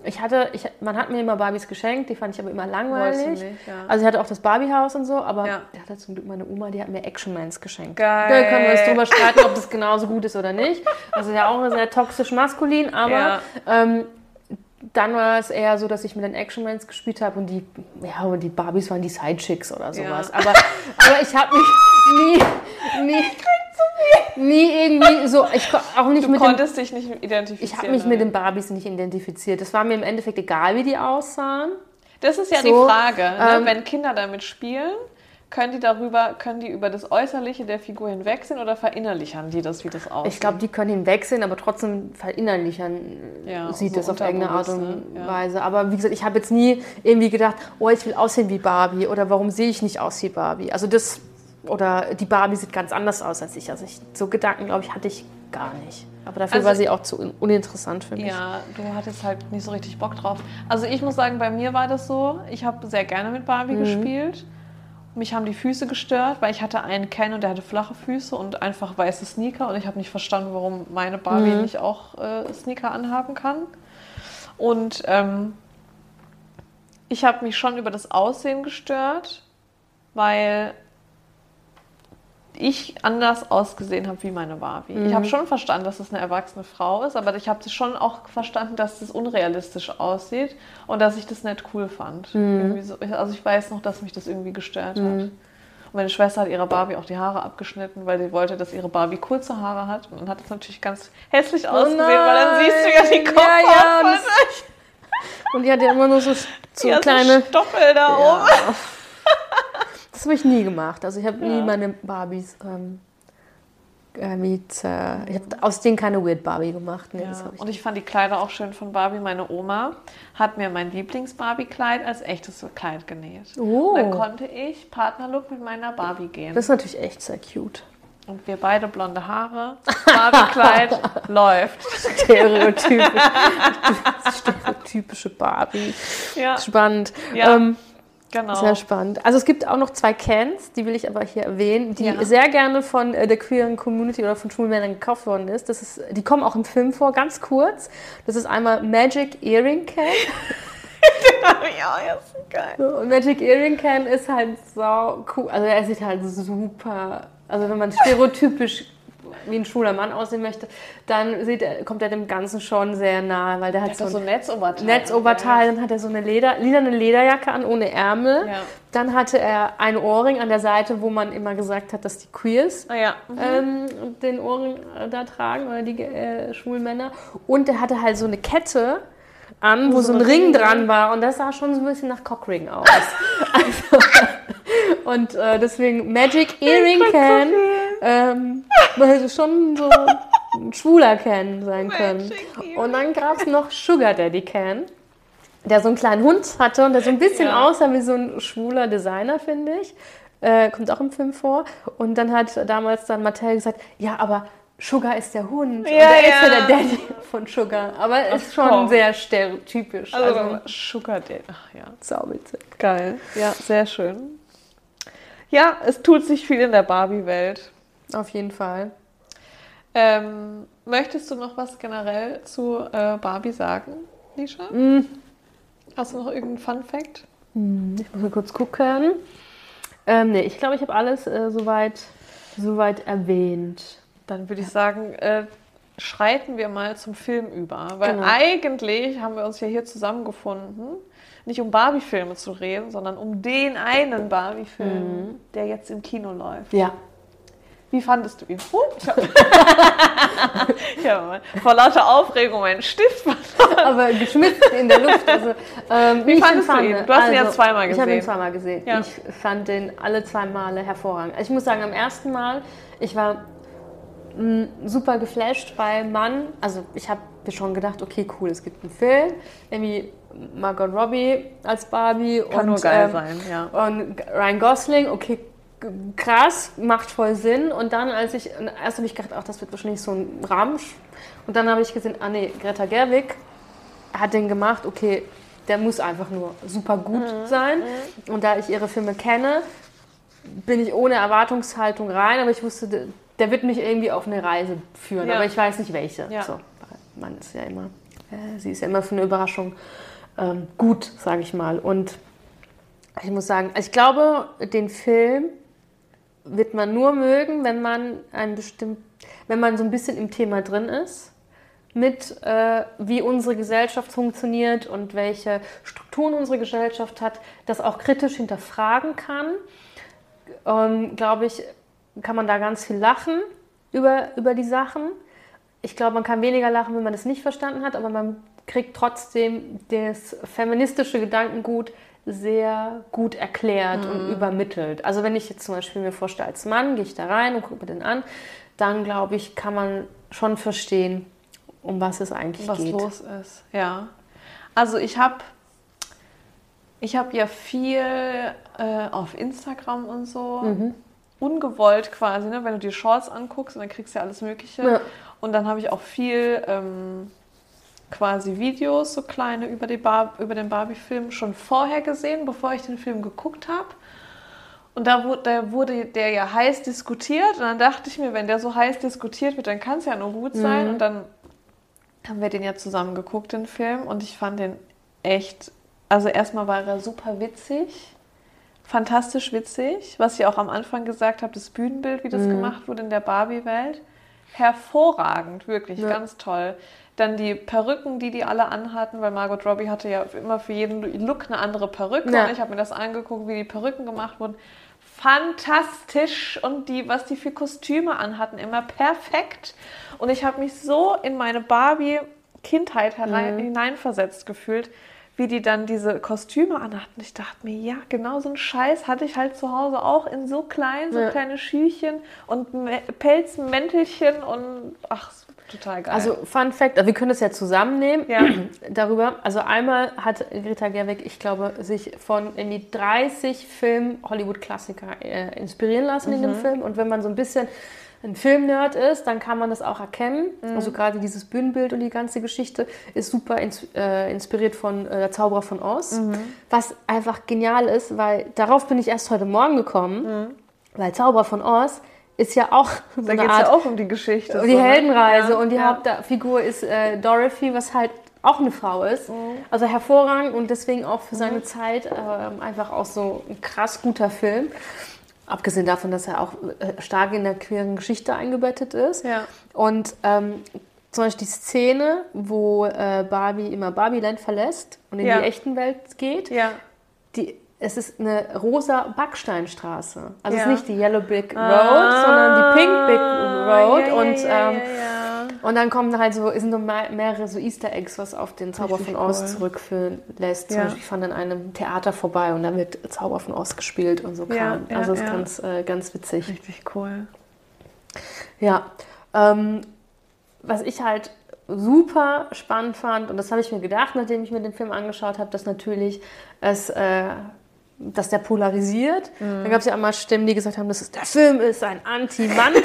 ich hatte, ich, man hat mir immer Barbies geschenkt, die fand ich aber immer langweilig. Nicht, ja. Also ich hatte auch das Barbiehaus und so, aber Ja. ich hatte zum Glück meine Oma, die hat mir Actionmans geschenkt. Geil. Da können wir uns drüber streiten, ob das genauso gut ist oder nicht. Also ja auch sehr toxisch maskulin, aber ähm, dann war es eher so, dass ich mit den Actionmans gespielt habe und die, ja, und die Barbies waren die Sidechicks oder sowas. Ja. Aber, aber ich habe mich nie, nie, nie irgendwie so, ich auch nicht Du mit dem konntest dich nicht identifizieren. ich habe mich mit oder? den Barbies nicht identifiziert. Das war mir im Endeffekt egal, wie die aussahen. Das ist ja So, die Frage. Ne? ähm, Wenn Kinder damit spielen, können die darüber, können die über das Äußerliche der Figur hinwegsehen oder verinnerlichern die das, wie das aussieht? Ich glaube, die können hinwegsehen, aber trotzdem verinnerlichern Ja, sieht so das auf irgendeine Art und ne? Ja. Weise. Aber wie gesagt, ich habe jetzt nie irgendwie gedacht, oh, ich will aussehen wie Barbie oder warum sehe ich nicht aus wie Barbie? Also das, oder die Barbie sieht ganz anders aus als ich. Also ich, so Gedanken, glaube ich, hatte ich gar nicht. Aber dafür Also- war sie auch zu un- uninteressant für mich. Ja, du hattest halt nicht so richtig Bock drauf. Also ich muss sagen, bei mir war das so, ich habe sehr gerne mit Barbie Mhm. gespielt. Mich haben die Füße gestört, weil ich hatte einen Ken und der hatte flache Füße und einfach weiße Sneaker und ich habe nicht verstanden, warum meine Barbie Mhm. nicht auch äh, Sneaker anhaben kann. Und ähm, ich habe mich schon über das Aussehen gestört, weil ich anders ausgesehen habe wie meine Barbie. Ich Mhm. habe schon verstanden, dass es eine erwachsene Frau ist, aber ich habe schon auch verstanden, dass es unrealistisch aussieht und dass ich das nicht cool fand. Mhm. So, also ich weiß noch, dass mich das irgendwie gestört hat. Und meine Schwester hat ihrer Barbie auch die Haare abgeschnitten, weil sie wollte, dass ihre Barbie kurze Haare hat. Und dann hat es natürlich ganz hässlich ausgesehen, weil dann siehst du ja die. Kopfhaut Ja, ja, und Und die hat ja immer nur so, so ja, kleine. so Stoppel da Ja. Das habe ich nie gemacht. Also ich habe nie Ja. meine Barbies ähm, äh, irgendwie zer- ich habe aus denen keine Weird Barbie gemacht. Nee, Ja. ich Und ich fand die Kleider auch schön von Barbie. Meine Oma hat mir mein Lieblings-Barbie-Kleid als echtes Kleid genäht. Oh. Und dann konnte ich Partnerlook mit meiner Barbie gehen. Das ist natürlich echt sehr cute. Und wir beide blonde Haare, Barbie-Kleid läuft. Stereotypisch. Stereotypische Barbie. Ja, Spannend. Ja. Ähm, genau. Sehr spannend. Also es gibt auch noch zwei Cans, die will ich aber hier erwähnen, die Ja. sehr gerne von äh, der queeren Community oder von schwulen Männern gekauft worden ist. Das ist. Die kommen auch im Film vor, ganz kurz. Das ist einmal Magic Earring Can. ja, ja, ist geil. Und Magic Earring Can ist halt so cool. Also er sieht halt super. Also wenn man stereotypisch wie ein schwuler Mann aussehen möchte, dann sieht er, kommt er dem Ganzen schon sehr nahe, weil der hat Das so ist so ein ein Netzoberteil. Netzoberteil, dann hat er so eine Leder, lilane Lederjacke an ohne Ärmel. Ja. Dann hatte er einen Ohrring an der Seite, wo man immer gesagt hat, dass die Queers Ah, ja. ähm, den Ohrring äh, da tragen oder die äh, schwulen Männer. Und er hatte halt so eine Kette an, wo so ein Ring dran war und das sah schon so ein bisschen nach Cockring aus. also, und äh, deswegen Magic Earring Can ähm, hätte schon so ein schwuler Can sein können. Und dann gab es noch Sugar Daddy Can, der so einen kleinen Hund hatte und der so ein bisschen Ja. aussah wie so ein schwuler Designer, finde ich. Äh, kommt auch im Film vor. Und dann hat damals dann Mattel gesagt, ja, aber Sugar ist der Hund. und Ja, er ist ja ja. der Daddy von Sugar. Aber ist schon course. sehr stereotypisch. Also, Also, Sugar Daddy. Ach ja. sauwitzig. Geil. Ja, sehr schön. Ja, es tut sich viel in der Barbie-Welt. Auf jeden Fall. Ähm, möchtest du noch was generell zu äh, Barbie sagen, Lisha? Mm. Hast du noch irgendeinen Fun-Fact? Ich muss mal kurz gucken. Ähm, nee, ich glaube, ich habe alles äh, soweit, soweit erwähnt. Dann würde ich sagen, äh, schreiten wir mal zum Film über. Weil Genau. eigentlich haben wir uns ja hier zusammengefunden, nicht um Barbie-Filme zu reden, sondern um den einen Barbie-Film, der jetzt im Kino läuft. Ja. Wie fandest du ihn? Oh, ich hab vor lauter Aufregung meinen Stift verloren. aber geschmitzt in der Luft. Also, ähm, Wie fandest du ihn? Du hast ihn ja zweimal Ich habe ihn gesehen. zweimal gesehen. Ja. Ich fand den alle zwei Male hervorragend. Also ich muss sagen, am ersten Mal, ich war mh, super geflasht, weil man, also ich habe mir schon gedacht, okay, cool, es gibt einen Film, irgendwie Margot Robbie als Barbie Kann und, nur geil ähm, sein, ja. und Ryan Gosling, okay, krass, macht voll Sinn. Und dann, als ich, erst habe ich gedacht, ach, das wird wahrscheinlich so ein Ramsch. Und dann habe ich gesehen, ah nee, Greta Gerwig hat den gemacht, okay, der muss einfach nur super gut sein. Und da ich ihre Filme kenne, bin ich ohne Erwartungshaltung rein, aber ich wusste, der- wird mich irgendwie auf eine Reise führen, Ja. aber ich weiß nicht welche. Ja. So, man ist ja immer, äh, sie ist ja immer für eine Überraschung ähm, gut, sage ich mal. Und ich muss sagen, also ich glaube, den Film wird man nur mögen, wenn man ein bestimmt, wenn man so ein bisschen im Thema drin ist, mit äh, wie unsere Gesellschaft funktioniert und welche Strukturen unsere Gesellschaft hat, das auch kritisch hinterfragen kann. Ähm, glaube ich, kann man da ganz viel lachen über, über die Sachen. Ich glaube, man kann weniger lachen, wenn man es nicht verstanden hat, aber man kriegt trotzdem das feministische Gedankengut sehr gut erklärt und übermittelt. Also wenn ich jetzt zum Beispiel mir vorstelle, als Mann gehe ich da rein und gucke mir den an, dann glaube ich, kann man schon verstehen, um was es eigentlich was geht. los ist. Ja. Also ich habe ich habe ja viel äh, auf Instagram und so Mhm. ungewollt quasi, ne? wenn du die Shorts anguckst und dann kriegst du ja alles Mögliche. Ja. Und dann habe ich auch viel ähm, quasi Videos, so kleine über, Bar über den Barbie-Film schon vorher gesehen, bevor ich den Film geguckt habe. Und da wurde, da wurde der ja heiß diskutiert. Und dann dachte ich mir, wenn der so heiß diskutiert wird, dann kann es ja nur gut sein. Und dann haben wir den ja zusammen geguckt, den Film. Und ich fand den echt, also erstmal war er super witzig, fantastisch witzig. Was ich auch am Anfang gesagt habe, das Bühnenbild, wie das gemacht wurde in der Barbie-Welt. Hervorragend, wirklich, Ja. ganz toll. Dann die Perücken, die die alle anhatten, weil Margot Robbie hatte ja immer für jeden Look eine andere Perücke. Ja. Und ich habe mir das angeguckt, wie die Perücken gemacht wurden. Fantastisch. Und die, was die für Kostüme anhatten, immer perfekt. Und ich habe mich so in meine Barbie-Kindheit herein, hineinversetzt gefühlt, wie die dann diese Kostüme anhatten. Ich dachte mir, ja, genau so einen Scheiß hatte ich halt zu Hause auch in so klein, so Ja. kleine Schüchen und Pelzmäntelchen und ach, total geil. Also Fun Fact, wir können das ja zusammennehmen Ja. darüber. Also einmal hat Greta Gerwig, ich glaube, sich von irgendwie 30 Film Hollywood-Klassiker äh, inspirieren lassen in dem Mhm. Film. Und wenn man so ein bisschen ein Filmnerd ist, dann kann man das auch erkennen. Mhm. Also gerade dieses Bühnenbild und die ganze Geschichte ist super ins, äh, inspiriert von äh, Der Zauberer von Oz. Mhm. Was einfach genial ist, weil darauf bin ich erst heute Morgen gekommen, weil Zauberer von Oz ist ja auch so Mhm. da eine geht es ja auch um die Geschichte. die so, ne? Heldenreise Ja, und die ja. Hauptfigur ist äh, Dorothy, was halt auch eine Frau ist. Mhm. Also hervorragend und deswegen auch für seine Zeit ähm, einfach auch so ein krass guter Film. Abgesehen davon, dass er auch äh, stark in der queeren Geschichte eingebettet ist. Ja. Und ähm, zum Beispiel die Szene, wo äh, Barbie immer Barbieland verlässt und in die echten Welt geht, Ja. die, es ist eine rosa Backsteinstraße. Also es Ja. ist nicht die Yellow Brick Road, Ah, sondern die Pink Brick Road. Ja, und, ja, ähm, und dann kommen halt so, sind mehr- mehrere so Easter Eggs, was auf den Zauber Richtig von Oz cool. zurückführen lässt. Zum. Beispiel, ich fand in einem Theater vorbei und da wird Zauber von Oz gespielt und so kam. also das ist ganz, äh, ganz witzig. Richtig cool. Ja. Ähm, was ich halt super spannend fand, und das habe ich mir gedacht, nachdem ich mir den Film angeschaut habe, dass natürlich es, äh, dass der polarisiert. Mhm. Da gab es ja einmal Stimmen, die gesagt haben, das ist, der Film ist ein Anti-Mann-Film,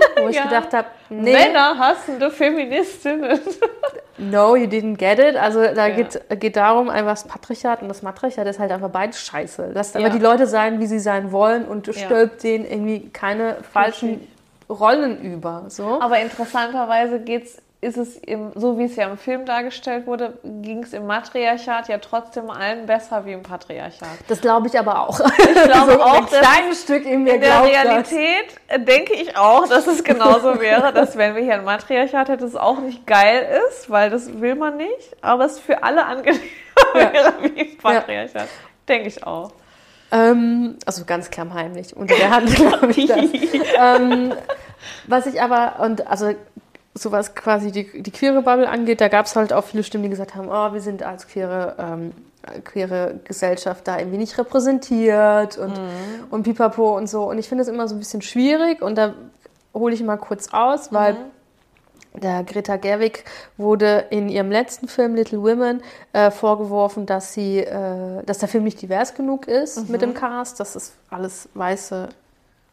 wo ich Ja. gedacht habe, nee, Männer hassende Feministinnen. no, you didn't get it. Also da Ja. geht, geht darum, einfach das Patriarchat und das Matriarchat ist halt einfach beides scheiße. Lasst Ja. aber die Leute sein, wie sie sein wollen und Ja. stülpt denen irgendwie keine falschen Rollen über. So. Aber interessanterweise geht's, ist es im, so wie es ja im Film dargestellt wurde, ging es im Matriarchat ja trotzdem allen besser wie im Patriarchat. Das glaube ich aber auch. Ich glaube so auch, ein dass kleines Stück in mir in der glaubt das. Realität äh, denke ich auch, dass es genauso wäre, dass wenn wir hier ein Matriarchat hätten, es auch nicht geil ist, weil das will man nicht, aber es für alle angenehmer Ja. wäre wie im Patriarchat. Denke ich auch. Ähm, also ganz klammheimlich unter der Hand, glaube ich das. ähm, was ich aber, und also so was quasi die, die queere Bubble angeht, da gab es halt auch viele Stimmen, die gesagt haben, oh, wir sind als queere, ähm, queere Gesellschaft da irgendwie nicht repräsentiert und, und pipapo und so. Und ich finde es immer so ein bisschen schwierig und da hole ich mal kurz aus, weil der Greta Gerwig wurde in ihrem letzten Film Little Women äh, vorgeworfen, dass sie, äh, dass der Film nicht divers genug ist mit dem Cast, dass es alles weiße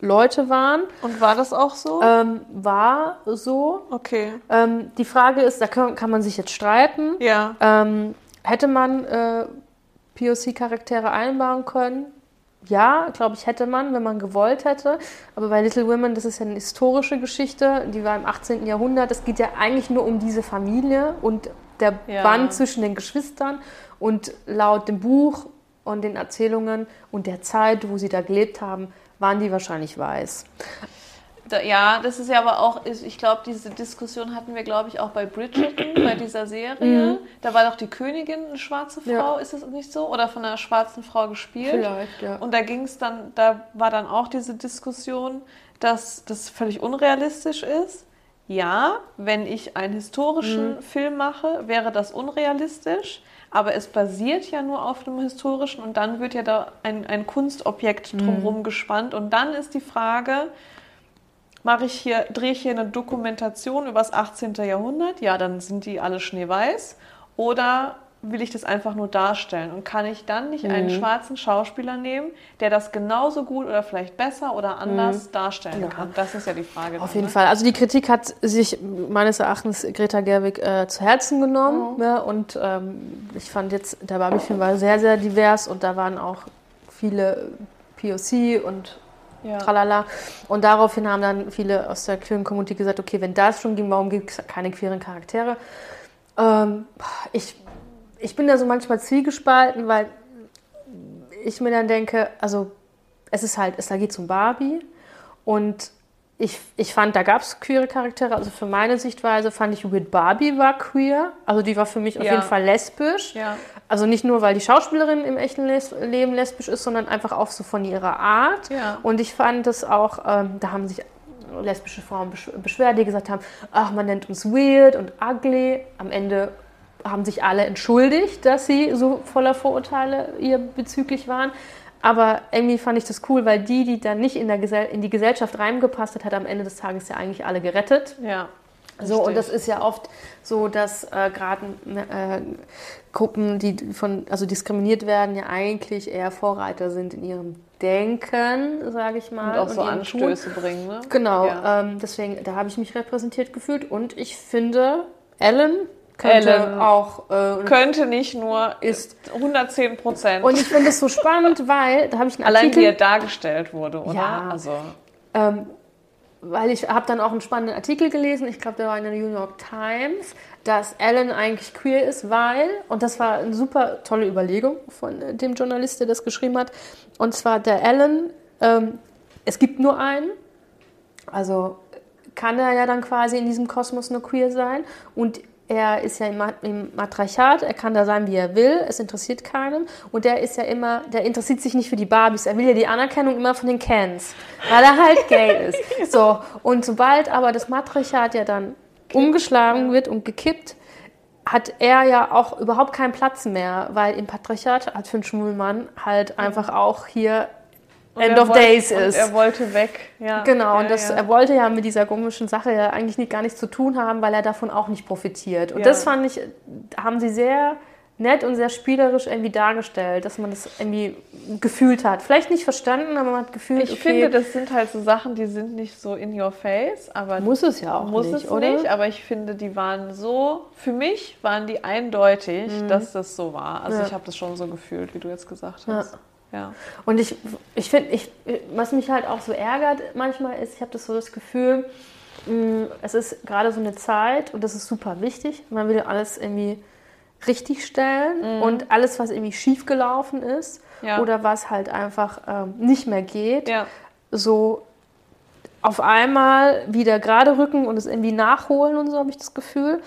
Leute waren. Und war das auch so? Ähm, war so. okay. Ähm, die Frage ist, da kann, kann man sich jetzt streiten. Ja. Ähm, hätte man äh, POC-Charaktere einbauen können? Ja, glaube ich, hätte man, wenn man gewollt hätte. Aber bei Little Women, das ist ja eine historische Geschichte, die war im 18. Jahrhundert. Es geht ja eigentlich nur um diese Familie und der Ja. Band zwischen den Geschwistern. Und laut dem Buch und den Erzählungen und der Zeit, wo sie da gelebt haben, waren die wahrscheinlich weiß. Da, ja, das ist ja aber auch, ich glaube, diese Diskussion hatten wir, glaube ich, auch bei Bridgerton, bei dieser Serie. Da war doch die Königin eine schwarze Ja. Frau, ist das nicht so? Oder von einer schwarzen Frau gespielt? Vielleicht, ja. Und da ging es dann, da war dann auch diese Diskussion, dass das völlig unrealistisch ist. Ja, wenn ich einen historischen Film mache, wäre das unrealistisch. Aber es basiert ja nur auf einem historischen und dann wird ja da ein, ein Kunstobjekt drumherum gespannt. Und dann ist die Frage, mache ich hier, drehe ich hier eine Dokumentation über das 18. Jahrhundert? Ja, dann sind die alle schneeweiß. Oder will ich das einfach nur darstellen? Und kann ich dann nicht einen schwarzen Schauspieler nehmen, der das genauso gut oder vielleicht besser oder anders darstellen Ja. kann? Das ist ja die Frage. Auf dann, jeden ne? Fall. Also die Kritik hat sich meines Erachtens Greta Gerwig äh, zu Herzen genommen. Ne? Und ähm, ich fand jetzt, der Barbie-Film war sehr, sehr divers und da waren auch viele POC und Ja. tralala. Und daraufhin haben dann viele aus der queeren Community gesagt, okay, wenn das schon ging, warum gibt es keine queeren Charaktere? Ähm, ich, ich bin da so manchmal zwiegespalten, weil ich mir dann denke, also es ist halt, es da geht um Barbie und ich, ich fand, da gab es queere Charaktere. Also für meine Sichtweise fand ich, With Barbie war queer. Also die war für mich auf Ja. jeden Fall lesbisch. Ja. Also nicht nur, weil die Schauspielerin im echten Les Leben lesbisch ist, sondern einfach auch so von ihrer Art. Ja. Und ich fand es auch, ähm, da haben sich lesbische Frauen besch beschwert, die gesagt haben, ach, man nennt uns weird und ugly. Am Ende haben sich alle entschuldigt, dass sie so voller Vorurteile ihr bezüglich waren. Aber irgendwie fand ich das cool, weil die, die dann nicht in, der Gesell in die Gesellschaft reingepasst hat, hat am Ende des Tages ja eigentlich alle gerettet. Ja. So, und das ist ja oft so, dass äh, gerade äh, Gruppen, die von, also diskriminiert werden, ja eigentlich eher Vorreiter sind in ihrem Denken, sage ich mal. Und auch so ihrem Anstöße Tun. bringen, ne? Genau, Ja. ähm, deswegen, da habe ich mich repräsentiert gefühlt und ich finde, Ellen könnte Ellen auch äh, Könnte nicht nur, Ist. 110 Prozent. und ich finde es so spannend, weil da habe ich einen Allein wie Artikel, er dargestellt wurde, oder? Ja. Also, ähm, weil ich habe dann auch einen spannenden Artikel gelesen, ich glaube, der war in der New York Times, dass Ellen eigentlich queer ist, weil, und das war eine super tolle Überlegung von äh, dem Journalist, der das geschrieben hat, und zwar der Ellen, ähm, es gibt nur einen, also kann er ja dann quasi in diesem Kosmos nur queer sein und er ist ja im, im Matriarchat, er kann da sein, wie er will, es interessiert keinem und der ist ja immer, der interessiert sich nicht für die Barbies, er will ja die Anerkennung immer von den Kens, weil er halt gay ist. So, und sobald aber das Matriarchat ja dann umgeschlagen wird und gekippt, hat er ja auch überhaupt keinen Platz mehr, weil im Patriarchat hat für einen schwulen Mann halt einfach auch hier und End of wollte- Days ist. Er wollte weg, ja. Genau, ja, und das, ja. er wollte ja mit dieser komischen Sache ja eigentlich nicht, gar nichts zu tun haben, weil er davon auch nicht profitiert. Und das fand ich, haben sie sehr nett und sehr spielerisch irgendwie dargestellt, dass man das irgendwie gefühlt hat. Vielleicht nicht verstanden, aber man hat gefühlt, Ich okay, finde, das sind halt so Sachen, die sind nicht so in your face, aber muss es ja auch muss nicht, es oder? nicht, aber ich finde, die waren so, für mich waren die eindeutig, dass das so war. Also Mhm. Ich habe das schon so gefühlt, wie du jetzt gesagt hast. Ja. Und ich, ich finde, ich, was mich halt auch so ärgert manchmal ist, ich habe das so das Gefühl, mh, es ist gerade so eine Zeit und das ist super wichtig. Man will alles irgendwie richtig stellen und alles, was irgendwie schief gelaufen ist Mhm. Ja. oder was halt einfach ähm, nicht mehr geht, Ja. so auf einmal wieder gerade rücken und es irgendwie nachholen und so habe ich das Gefühl.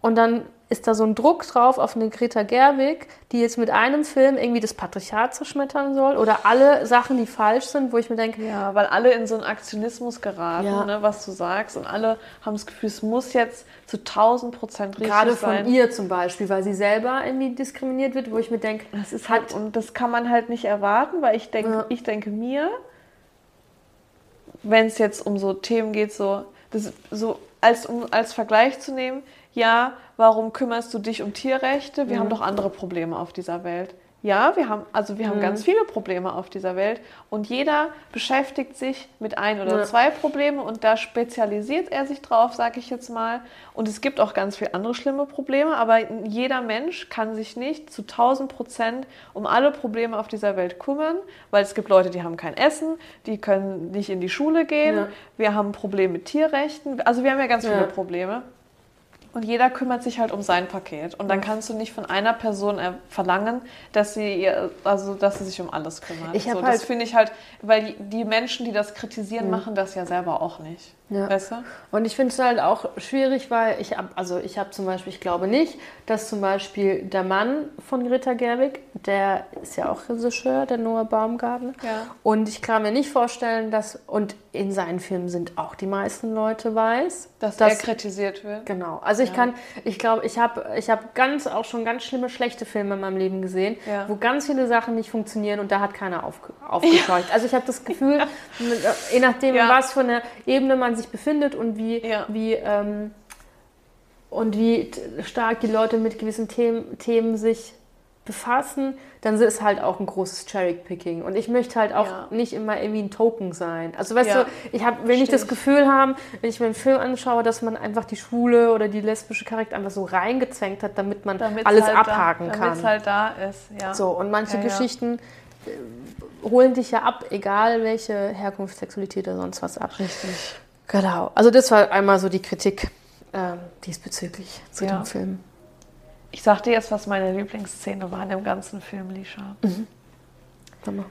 Und dann ist da so ein Druck drauf auf eine Greta Gerwig, die jetzt mit einem Film irgendwie das Patriarchat zerschmettern soll oder alle Sachen, die falsch sind, wo ich mir denke, Ja, weil alle in so einen Aktionismus geraten, Ja. ne, was du sagst. Und alle haben das Gefühl, es muss jetzt zu 1000 Prozent richtig gerade von sein. ihr zum Beispiel, weil sie selber irgendwie diskriminiert wird, wo ich mir denke, Das ist halt, und das kann man halt nicht erwarten, weil ich denke, Ja. ich denke mir, wenn es jetzt um so Themen geht, so, das, so als, um als Vergleich zu nehmen, ja, warum kümmerst du dich um Tierrechte? Wir haben doch andere Probleme auf dieser Welt. Ja, wir haben, also wir haben ganz viele Probleme auf dieser Welt und jeder beschäftigt sich mit ein oder Ja. zwei Problemen und da spezialisiert er sich drauf, sage ich jetzt mal. Und es gibt auch ganz viele andere schlimme Probleme, aber jeder Mensch kann sich nicht zu 1000 Prozent um alle Probleme auf dieser Welt kümmern, weil es gibt Leute, die haben kein Essen, die können nicht in die Schule gehen, Ja. wir haben ein Problem mit Tierrechten, also wir haben ja ganz Ja. viele Probleme. Und jeder kümmert sich halt um sein Paket. Und dann kannst du nicht von einer Person äh, verlangen, dass sie, ihr- also, dass sie sich um alles kümmert. Ich so, halt- das finde ich halt, weil die- die Menschen, die das kritisieren, machen das ja selber auch nicht. Ja. Weißt du? Und ich finde es halt auch schwierig, weil ich habe, also ich habe zum Beispiel, ich glaube nicht, dass zum Beispiel der Mann von Greta Gerwig, der ist ja auch Regisseur, der Noah Baumgartner. Ja. Und ich kann mir nicht vorstellen, dass, und in seinen Filmen sind auch die meisten Leute weiß, Dass er kritisiert wird. Genau. Also ich kann, ich glaube, ich habe ich hab ganz, auch schon ganz schlimme, schlechte Filme in meinem Leben gesehen, Ja. wo ganz viele Sachen nicht funktionieren und da hat keiner auf, aufgescheucht. Also ich habe das Gefühl, je nachdem, Ja. was für einer Ebene man sich befindet und wie, Ja. wie, ähm, und wie stark die Leute mit gewissen Themen, Themen sich befassen, dann ist es halt auch ein großes Cherry-Picking. Und ich möchte halt auch Ja. nicht immer irgendwie ein Token sein. Also weißt Ja. du, ich hab, will nicht das. Gefühl haben, wenn ich mir einen Film anschaue, dass man einfach die schwule oder die lesbische Charakter einfach so reingezwängt hat, damit man Damit's alles halt abhaken da, kann. Damit es halt da ist, ja. so, und manche Ja, ja. Geschichten äh, holen dich ja ab, egal welche Herkunft, Sexualität oder sonst was ab. Richtig. Genau. Also das war einmal so die Kritik ähm, diesbezüglich zu Ja. dem Film. Ich sag dir jetzt, was meine Lieblingsszene war in dem ganzen Film, Lisha. Sag mal.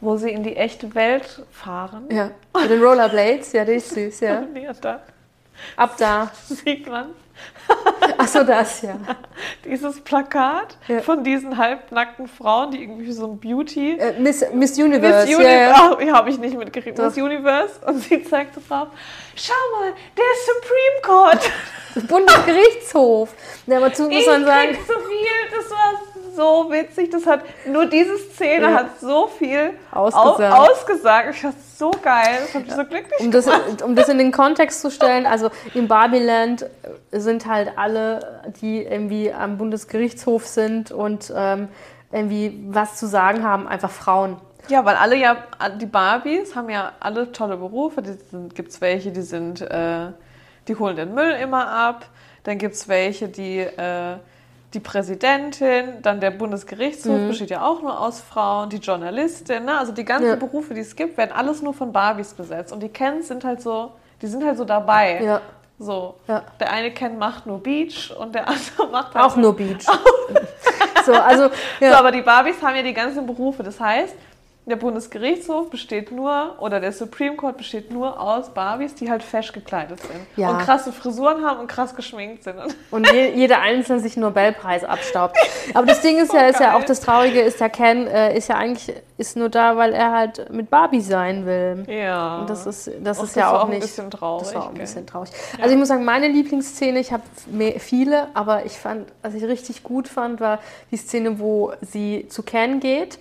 Wo sie in die echte Welt fahren. Ja, mit den Rollerblades, ja, die ist süß, ja. Ab da. sieht man Ach so, das, ja. dieses Plakat Ja. von diesen halbnackten Frauen, die irgendwie so ein Beauty... Äh, Miss, Miss Universe. Miss ja, ja. Universe, ja, habe ich nicht mitgekriegt. Doch. Miss Universe und sie zeigte drauf, schau mal, der Supreme Court. Bundesgerichtshof. Ja, aber dazu muss man sagen, krieg so viel, das war so witzig. Das hat nur diese Szene Ja. hat so viel Ausgesagt. au- ausgesagt. Ich fand so geil, das hat mich so glücklich um das, um das in den Kontext zu stellen, also in Barbieland sind halt alle, die irgendwie am Bundesgerichtshof sind und ähm, irgendwie was zu sagen haben, einfach Frauen. Ja, weil alle ja, die Barbies haben ja alle tolle Berufe. Gibt es welche, die sind, äh, die holen den Müll immer ab. Dann gibt es welche, die, äh, die Präsidentin, dann der Bundesgerichtshof besteht ja auch nur aus Frauen, die Journalistin, ne? Also die ganzen Ja. Berufe, die es gibt, werden alles nur von Barbies besetzt. Und die Kens sind halt so, die sind halt so dabei. Ja. So. Ja. Der eine Ken macht nur Beach und der andere macht halt Auch nur Beach. so, also, So, ja. aber die Barbies haben ja die ganzen Berufe. Das heißt, der Bundesgerichtshof besteht nur, oder der Supreme Court besteht nur aus Barbies, die halt fesch gekleidet sind. Ja. Und krasse Frisuren haben und krass geschminkt sind. Und je, jeder Einzelne sich einen Nobelpreis abstaubt. Aber das Ding ist ja, ist ja auch das Traurige, ist ja Ken, äh, ist ja eigentlich ist nur da, weil er halt mit Barbie sein will. Ja. Und das ist, das Och, ist das ja auch auch ein nicht. bisschen traurig, Das war auch ein bisschen traurig. Also ich muss sagen, meine Lieblingsszene, ich habe viele, aber ich fand, was ich richtig gut fand, war die Szene, wo sie zu Ken geht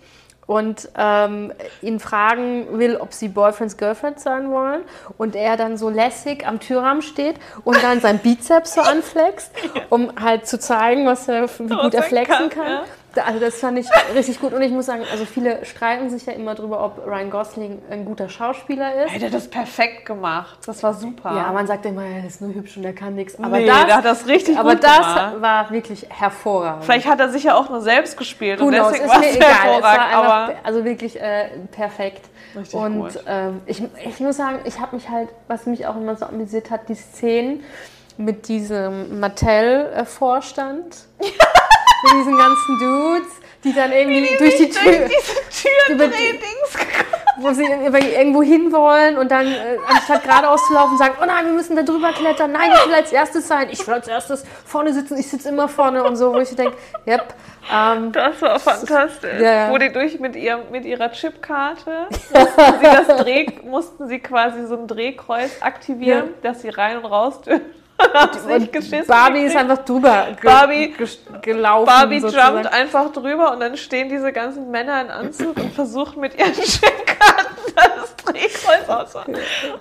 und ähm, ihn fragen will, ob sie Boyfriends, Girlfriends sein wollen. Und er dann so lässig am Türrahmen steht und dann sein Bizeps so anflext, um halt zu zeigen, was er, wie Was gut er er flexen kann, kann. ja. Also das fand ich richtig gut. Und ich muss sagen, also viele streiten sich ja immer drüber, ob Ryan Gosling ein guter Schauspieler ist. Ey, der hat das perfekt gemacht. Das war super. Ja, man sagt immer, er ist nur hübsch und er kann nichts. Aber nee, das, der hat das richtig aber gut das gemacht. war wirklich hervorragend. Vielleicht hat er sich ja auch nur selbst gespielt Who und knows, deswegen ist war es egal. Es war hervorragend. einfach, Aber also wirklich äh, perfekt. Richtig und gut. ähm, ich, ich muss sagen, ich habe mich halt, was mich auch immer so amüsiert hat, die Szenen mit diesem Mattel-Vorstand. mit diesen ganzen Dudes, die dann irgendwie durch die Tür. durch Über die- wo sie irgendwo hinwollen und dann äh, anstatt geradeaus zu laufen sagen, oh nein, wir müssen da drüber klettern, nein, ich will als erstes sein, ich will als erstes vorne sitzen, ich sitze immer vorne und so, wo ich denke, yep, ähm, Das war fantastisch. Ja, ja. Wo die durch mit, ihr, mit ihrer Chipkarte mussten sie, das Dreh, mussten sie quasi so ein Drehkreuz aktivieren, dass sie rein und raus dürfen. Und geschissen. Barbie ist einfach drüber ge Barbie- gelaufen. Barbie sozusagen. jumpt einfach drüber und dann stehen diese ganzen Männer in Anzug und versuchen mit ihren Chipkarten das Drehkreuz auszumachen.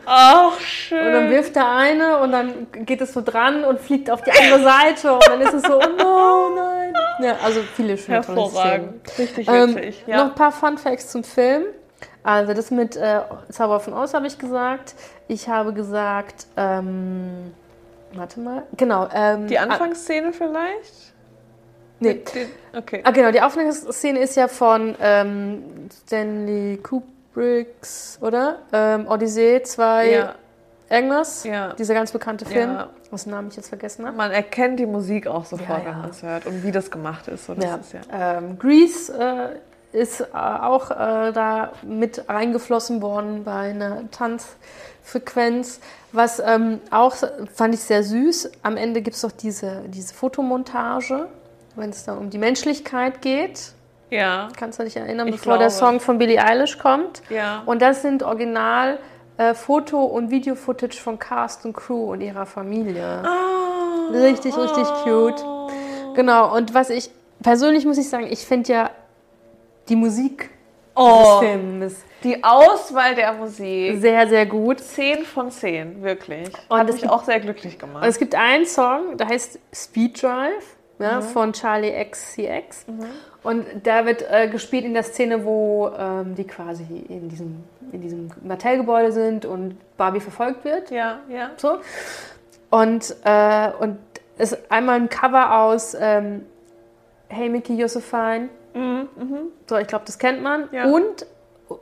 Ach, schön. Und dann wirft der eine und dann geht es so dran und fliegt auf die andere Seite und dann ist es so, oh no, nein. Ja, also viele schöne. Hervorragend. Richtig Ähm, witzig. Noch ja. ein paar Fun Facts zum Film. Also das mit äh, Zauber von Oz habe ich gesagt. Ich habe gesagt, ähm, warte mal, genau. Ähm, Die Anfangsszene vielleicht? Nee. Okay. Ah, genau, die Aufnahmeszene ist ja von ähm, Stanley Kubricks, oder? Ähm, Odyssee 2, Ja, irgendwas. ja. Dieser ganz bekannte Film, Ja. was Namen ich jetzt vergessen habe. Man erkennt die Musik auch sofort, Ja, wenn man es hört und wie das gemacht ist. So, das Ja. ist ja. Ähm, Grease äh, ist äh, auch äh, da mit reingeflossen worden bei einer Tanzfrequenz. Was ähm, auch fand ich sehr süß. Am Ende gibt es doch diese, diese Fotomontage, wenn es da um die Menschlichkeit geht. Ja, Kannst du dich erinnern, Ich bevor der glaube. Song von Billie Eilish kommt? ja. Und das sind original äh, Foto- und Video-Footage von Cast und Crew und ihrer Familie. Ah. Richtig, richtig cute. Genau, und was ich persönlich muss ich sagen, ich finde ja die Musik Oh, des Films die Auswahl der Musik. sehr, sehr gut. 10 von 10, wirklich. Und Hat es mich auch sehr glücklich Und gemacht. es gibt einen Song, der heißt Speed Drive ja, Mhm. von Charlie XCX. Und da wird äh, gespielt in der Szene, wo ähm, die quasi in diesem, in diesem Mattel-Gebäude sind und Barbie verfolgt wird. Ja, ja. So. Und, äh, und es ist einmal ein Cover aus ähm, Hey Mickey, you're so fine. Mhm. So, ich glaube, das kennt man. Ja. Und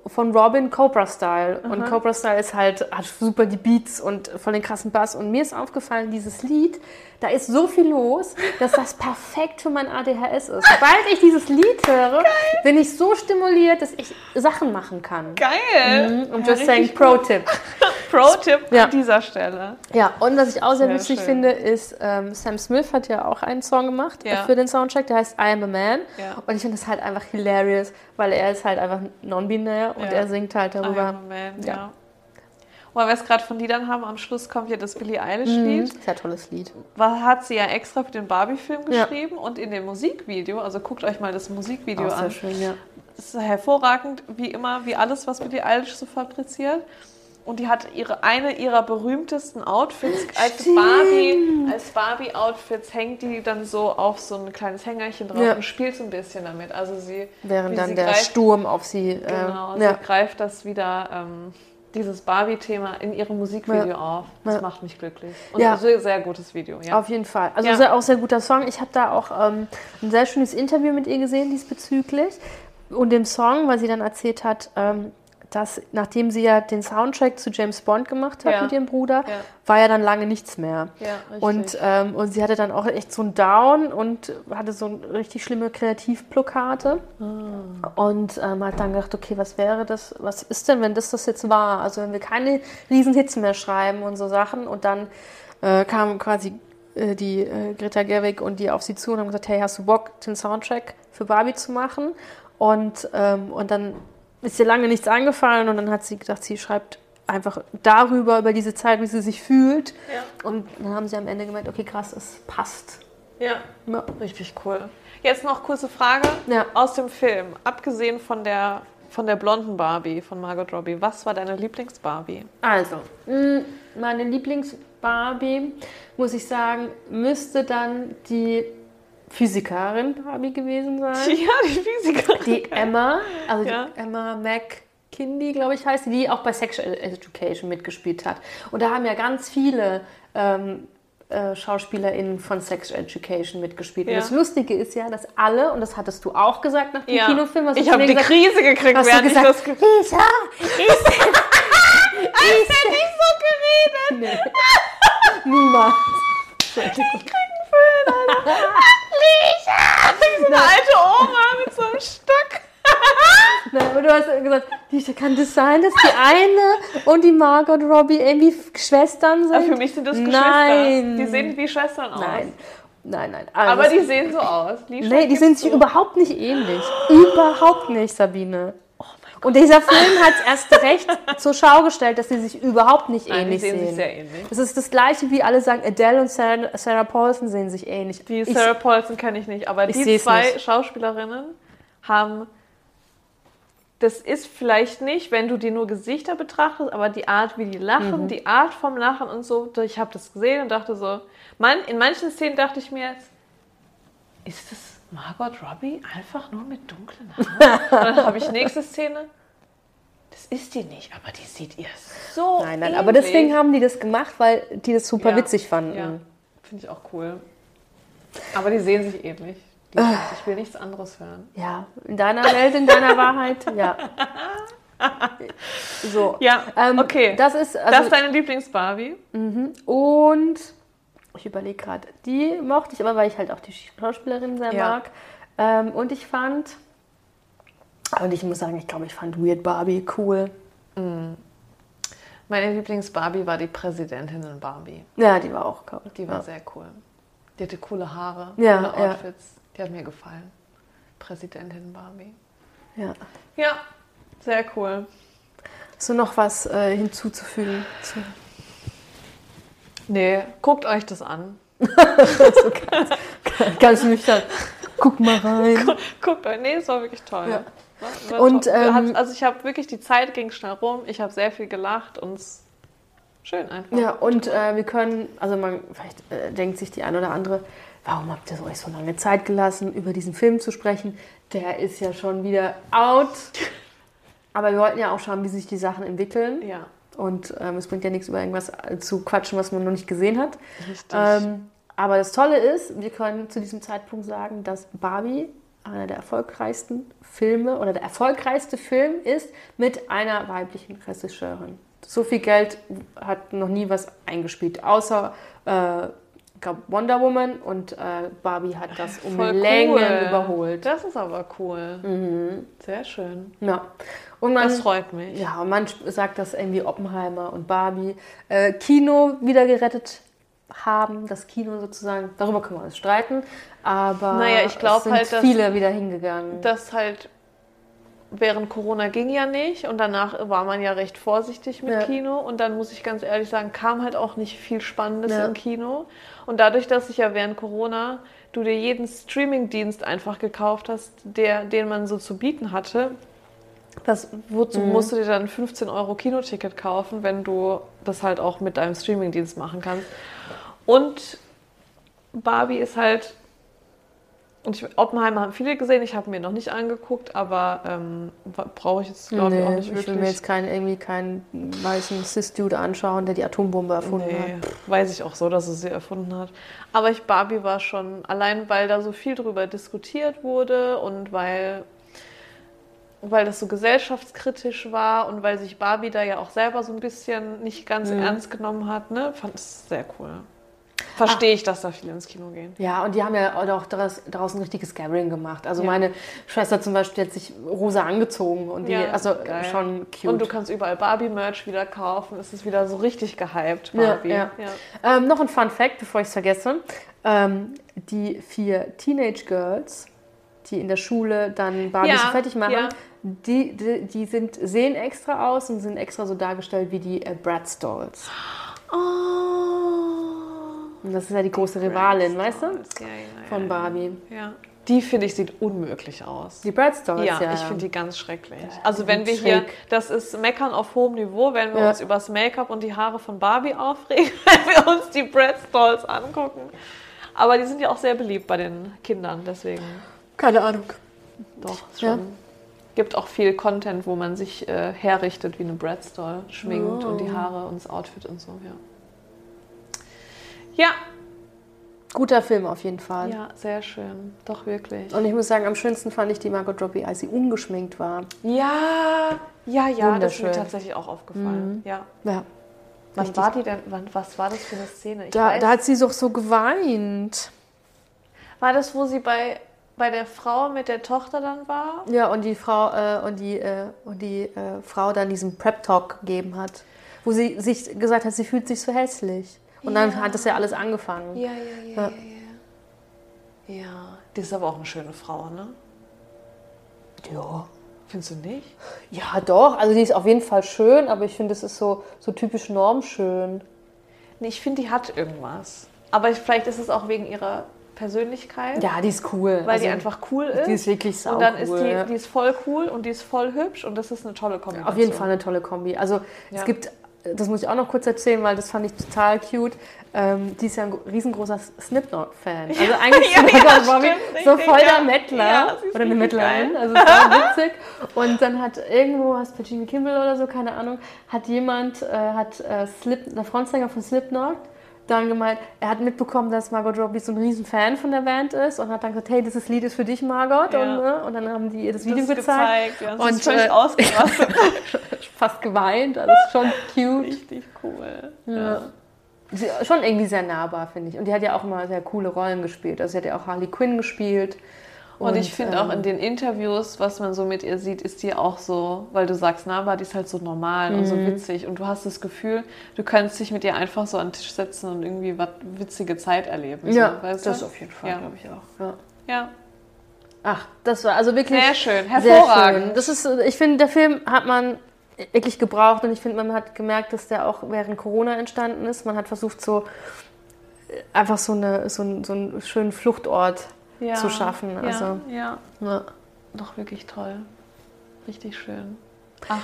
von Robin Cobra Style. Und Cobra Style ist halt, hat super die Beats und voll den krassen Bass. Und mir ist aufgefallen, dieses Lied, da ist so viel los, dass das perfekt für mein ADHS ist. Sobald ich dieses Lied höre, bin ich so stimuliert, dass ich Sachen machen kann. Geil! Mhm. Und Ja, just saying, Pro-Tipp. Pro-Tipp Ja. an dieser Stelle. Ja, und was ich auch sehr, Sehr witzig schön. finde, ist, ähm, Sam Smith hat ja auch einen Song gemacht äh, Ja. für den Soundtrack, der heißt I Am a Man. Ja. Und ich finde das halt einfach hilarious, weil er ist halt einfach non-binär und er singt halt darüber. ja, Moment, Ja. ja. Weil wir es gerade von Liedern haben, am Schluss kommt ja das Billie Mhm. Eilish-Lied. Ist ja ein tolles Lied. Was hat sie ja extra für den Barbie-Film Ja. geschrieben und in dem Musikvideo, also guckt euch mal das Musikvideo Auch sehr an. schön, ja. Es ist hervorragend, wie immer, wie alles, was Billie Eilish so fabriziert. Und die hat ihre, eine ihrer berühmtesten Outfits als Stimmt. Barbie. Als Barbie-Outfits hängt die dann so auf so ein kleines Hängerchen drauf Ja. und spielt so ein bisschen damit. Also sie, Während dann sie der greift, Sturm auf sie. Äh, Genau, ja. sie greift das wieder, ähm, dieses Barbie-Thema in ihrem Musikvideo Ja. auf. Das Ja. macht mich glücklich. Und Ja. ein sehr, sehr gutes Video, ja. Auf jeden Fall. Also sehr, auch sehr guter Song. Ich habe da auch ähm, ein sehr schönes Interview mit ihr gesehen diesbezüglich. Und dem Song, weil sie dann erzählt hat, ähm, dass nachdem sie ja den Soundtrack zu James Bond gemacht hat Ja. mit ihrem Bruder, Ja. war ja dann lange nichts mehr. Ja. Und, ähm, und sie hatte dann auch echt so einen Down und hatte so eine richtig schlimme Kreativblockade. Ah. Und ähm, hat dann gedacht, okay, was wäre das, was ist denn, wenn das das jetzt war? Also wenn wir keine Riesenhits mehr schreiben und so Sachen. Und dann äh, kam quasi äh, die äh, Greta Gerwig und die auf sie zu und haben gesagt, hey, hast du Bock, den Soundtrack für Barbie zu machen? Und, ähm, und dann ist ihr lange nichts eingefallen und dann hat sie gedacht, sie schreibt einfach darüber, über diese Zeit, wie sie sich fühlt. Ja. Und dann haben sie am Ende gemerkt, okay, krass, es passt. ja, Ja. richtig cool. Jetzt noch kurze Frage Ja. aus dem Film. Abgesehen von der, von der blonden Barbie von Margot Robbie, was war deine Lieblings-Barbie? Also, mh, meine Lieblings-Barbie, muss ich sagen, müsste dann die Physikerin Barbie gewesen sein. Ja, die Physikerin. Die Emma, also Ja. die Emma McKinney, glaube ich, heißt sie, die auch bei Sexual Education mitgespielt hat. Und da haben ja ganz viele ähm, äh, SchauspielerInnen von Sex Education mitgespielt. Ja. Und das Lustige ist ja, dass alle, und das hattest du auch gesagt nach dem Ja. Kinofilm, du ich habe die gesagt, Krise gekriegt, hast du während ich gesagt, das ge Lisa, ist Als hätte ich so geredet. Nee. Niemals. Wie so eine alte Oma mit so einem Stock. Nein, aber du hast gesagt, kann das sein, dass die eine und die Margot Robbie irgendwie Schwestern sind? Aber für mich sind das Geschwister. Nein. Die sehen wie Schwestern aus. Nein. Nein, nein. Also Aber das- die sehen so aus. Lisa Nee, die sind sich so. überhaupt nicht ähnlich. Überhaupt nicht, Sabine. Und dieser Film hat es erst recht zur Schau gestellt, dass sie sich überhaupt nicht Nein, ähnlich sehen sehen. sich sehr ähnlich. Das ist das gleiche, wie alle sagen, Adele und Sarah, Sarah Paulson sehen sich ähnlich. Die Ich- Sarah Paulson kenne ich nicht, aber Ich die zwei nicht. Schauspielerinnen haben. Das ist vielleicht nicht, wenn du die nur Gesichter betrachtest, aber die Art, wie die Mhm. lachen, die Art vom Lachen und so. Ich habe das gesehen und dachte so. Man, in manchen Szenen dachte ich mir jetzt, ist das Margot Robbie einfach nur mit dunklen Haaren? und dann habe ich nächste Szene. Das ist die nicht, aber die sieht ihr so. Nein, nein, ähnlich. aber deswegen haben die das gemacht, weil die das super Ja, witzig fanden. Ja, finde ich auch cool. Aber die sehen sich ähnlich. Die Ah. Ich will nichts anderes hören. Ja, in deiner Welt, in deiner Wahrheit, ja. So. Ja, Ähm, okay. Das ist, das also, ist deine Lieblings-Barbie? und ich überlege gerade, die mochte ich aber, weil ich halt auch die Schauspielerin sehr Ja. mag. Ähm, und ich fand, und ich muss sagen, ich glaube, ich fand Weird Barbie cool. Meine Lieblings-Barbie war die Präsidentinnen Barbie. Ja, die war auch cool. Die war ja. sehr cool. Die hatte coole Haare, Ja, coole. Outfits. Die hat mir gefallen. Präsidentin Barbie. Ja. Ja, sehr cool. Hast du noch was äh, hinzuzufügen? Zu, Nee, guckt euch das an. ganz nüchtern. Guck mal rein. Guckt euch, nee, es war wirklich toll. Ja. War, war Und, ähm, also ich habe wirklich, die Zeit ging schnell rum. Ich habe sehr viel gelacht und es schön einfach. Ja, und äh, wir können, also man, vielleicht äh, denkt sich die eine oder andere, warum habt ihr euch so lange Zeit gelassen, über diesen Film zu sprechen? Der ist ja schon wieder out. Aber wir wollten ja auch schauen, wie sich die Sachen entwickeln. Ja, Und ähm, es bringt ja nichts, über irgendwas zu quatschen, was man noch nicht gesehen hat. richtig. Ähm, aber das Tolle ist, wir können zu diesem Zeitpunkt sagen, dass Barbie einer der erfolgreichsten Filme oder der erfolgreichste Film ist mit einer weiblichen Regisseurin. So viel Geld hat noch nie was eingespielt, außer äh, ich glaub, Wonder Woman und äh, Barbie hat das um Voll Längen cool. überholt. Das ist aber cool. Sehr schön. Ja. Und man, Das freut mich. ja, und man sagt, dass irgendwie Oppenheimer und Barbie äh, Kino wieder gerettet haben, das Kino sozusagen. Darüber können wir uns streiten, aber Naja, ich glaub es sind halt, dass- viele wieder hingegangen. Das halt während Corona ging ja nicht und danach war man ja recht vorsichtig mit Ja. Kino und dann muss ich ganz ehrlich sagen, kam halt auch nicht viel Spannendes Ja. im Kino und dadurch, dass ich ja während Corona du dir jeden Streamingdienst einfach gekauft hast, der, den man so zu bieten hatte, das, wozu Mhm. musst du dir dann ein 15 Euro Kinoticket kaufen, wenn du das halt auch mit deinem Streamingdienst machen kannst. Und Barbie ist halt und ich, Oppenheimer haben viele gesehen, ich habe mir noch nicht angeguckt, aber ähm, brauche ich jetzt, glaube ich, auch Nee, nicht ich wirklich. will mir jetzt keinen, irgendwie keinen weißen Cis-Dude anschauen, der die Atombombe erfunden nee, hat. weiß ich auch so, dass es sie erfunden hat. Aber ich, Barbie war schon, allein weil da so viel drüber diskutiert wurde und weil, weil das so gesellschaftskritisch war und weil sich Barbie da ja auch selber so ein bisschen nicht ganz Mhm. ernst genommen hat, ne, fand es sehr cool. Verstehe ich, dass da viele ins Kino gehen. Ja, und die haben ja auch daraus, daraus ein richtiges Gathering gemacht. Also Ja. meine Schwester zum Beispiel hat sich rosa angezogen und die, Ja, also geil. schon cute. Und du kannst überall Barbie-Merch wieder kaufen. Es ist wieder so richtig gehypt, Barbie. ja. Ähm, noch ein Fun Fact, bevor ich es vergesse. Ähm, die vier Teenage Girls, die in der Schule dann Barbie so fertig machen, die, die, die sind, sehen extra aus und sind extra so dargestellt wie die äh, Bratz Dolls. Oh. Und das ist ja die große Rivalin, weißt du? Ja, ja, ja, Von ja. Barbie. Ja. Die, finde ich, sieht unmöglich aus. Die Dolls, ja, ja. ich finde die ganz schrecklich. die Also wenn wir hier, das ist Meckern auf hohem Niveau, wenn wir Ja. uns über das Make-up und die Haare von Barbie aufregen, wenn wir uns die Bratz Dolls angucken. Aber die sind ja auch sehr beliebt bei den Kindern, deswegen Keine Ahnung. doch Ja. schon. Gibt auch viel Content, wo man sich äh, herrichtet wie eine Bratz Doll, schminkt und die Oh. Haare und das Outfit und so, ja. Ja, Guter Film auf jeden Fall. ja, sehr schön. Doch wirklich. Und ich muss sagen, am schönsten fand ich die Margot Robbie, als sie ungeschminkt war. Ja, ja, ja, das ist mir. Mhm. tatsächlich auch aufgefallen. Ja. Ja. Was Richtig. war die denn? wann- Was war das für eine Szene? Da, da hat sie doch so geweint. war das, wo sie bei, bei der Frau mit der Tochter dann war? Ja, und die Frau äh, und die, äh, und die äh, Frau dann diesen Prep Talk gegeben hat, wo sie sich gesagt hat, sie fühlt sich so hässlich. Und dann Ja. hat das ja alles angefangen. Ja, ja, ja, Ja. ja, ja. Ja, die ist aber auch eine schöne Frau, ne? Ja. Findest du nicht? Ja, doch. Also die ist auf jeden Fall schön, aber ich finde, es ist so, so typisch normschön. Nee, ich finde, die hat irgendwas. Aber ich, vielleicht ist es auch wegen ihrer Persönlichkeit, Ja, die ist cool. weil also, die einfach cool ist. Die ist wirklich sau und dann cool. ist die, ja. die ist voll cool und die ist voll hübsch und das ist eine tolle Kombination. Auf jeden Fall eine tolle Kombi. Also Ja. es gibt, das muss ich auch noch kurz erzählen, weil das fand ich total cute. Ähm, die ist ja ein riesengroßer Slipknot-Fan. Also eigentlich Ja, ja, Robbie stimmt, so voll der ja. Mettler Ja, oder eine Mettlerin. Also es war witzig. Und dann hat irgendwo, was bei Jimmy Kimmel oder so, keine Ahnung, hat jemand, äh, hat äh, Slip, der Frontsänger von Slipknot, dann gemeint, er hat mitbekommen, dass Margot Robbie so ein riesen Fan von der Band ist und hat dann gesagt, hey, dieses Lied ist für dich, Margot. Ja. Und, ne, und dann haben die ihr das Das Video ist gezeigt. Ja, Und, ist völlig äh, ausgerastet. fast geweint, also ist schon cute. Richtig cool. Ja. Sie, schon irgendwie sehr nahbar, finde ich. Und die hat ja auch immer sehr coole Rollen gespielt. Also sie hat ja auch Harley Quinn gespielt. Und, ich finde ähm, auch in den Interviews, was man so mit ihr sieht, ist die auch so, weil du sagst, Naba, die ist halt so normal und so Mhm. witzig. Und du hast das Gefühl, du könntest dich mit ihr einfach so an den Tisch setzen und irgendwie was witzige Zeit erleben. Ja, so, weißt das du? auf jeden Fall, Ja. glaube ich auch. Ja. Ja, Ach, das war also wirklich sehr schön, sehr hervorragend. schön. Das ist, ich finde, der Film hat man wirklich gebraucht und ich finde, man hat gemerkt, dass der auch während Corona entstanden ist. Man hat versucht, so äh, einfach so, eine, so, einen, so einen schönen Fluchtort ja. zu schaffen. Ja, Also, ja, ja. doch wirklich toll. Richtig schön. Ach,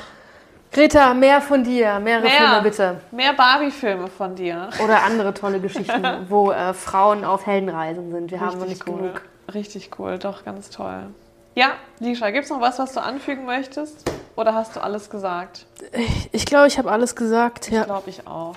Greta, mehr von dir, mehrere Mehr. Filme bitte. mehr Barbie-Filme von dir. Oder andere tolle Geschichten, wo äh, Frauen auf Heldenreisen sind. Wir haben noch nicht cool. genug. Richtig cool, doch ganz toll. Ja, Lisha, gibt es noch was, was du anfügen möchtest? Oder hast du alles gesagt? Ich glaube, ich habe alles gesagt. Ich glaube ich auch.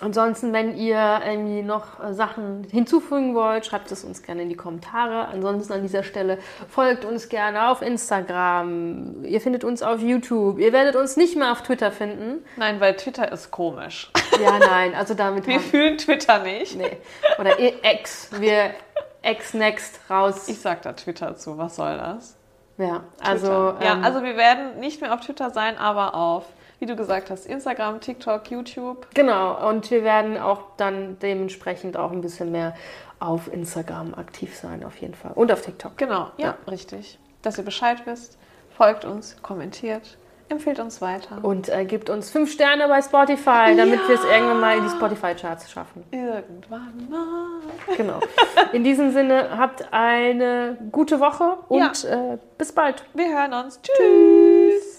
Ansonsten, wenn ihr irgendwie noch äh, Sachen hinzufügen wollt, schreibt es uns gerne in die Kommentare. Ansonsten an dieser Stelle folgt uns gerne auf Instagram. Ihr findet uns auf YouTube. Ihr werdet uns nicht mehr auf Twitter finden. Nein, weil Twitter ist komisch. Ja, nein, also damit Wir haben, fühlen Twitter nicht. nee. Oder X. Wir X next raus. Ich sag da Twitter zu, was soll das? ja, also Twitter. ja, ähm, also wir werden nicht mehr auf Twitter sein, aber auf, wie du gesagt hast, Instagram, TikTok, YouTube. Genau, und wir werden auch dann dementsprechend auch ein bisschen mehr auf Instagram aktiv sein, auf jeden Fall. Und auf TikTok. Genau, ja, richtig. Dass ihr Bescheid wisst, folgt uns, kommentiert, empfiehlt uns weiter. Und äh, gibt uns fünf Sterne bei Spotify, damit wir es irgendwann mal in die Spotify-Charts schaffen. Irgendwann mal. Genau. In diesem Sinne, habt eine gute Woche und äh, bis bald. Wir hören uns. Tschüss.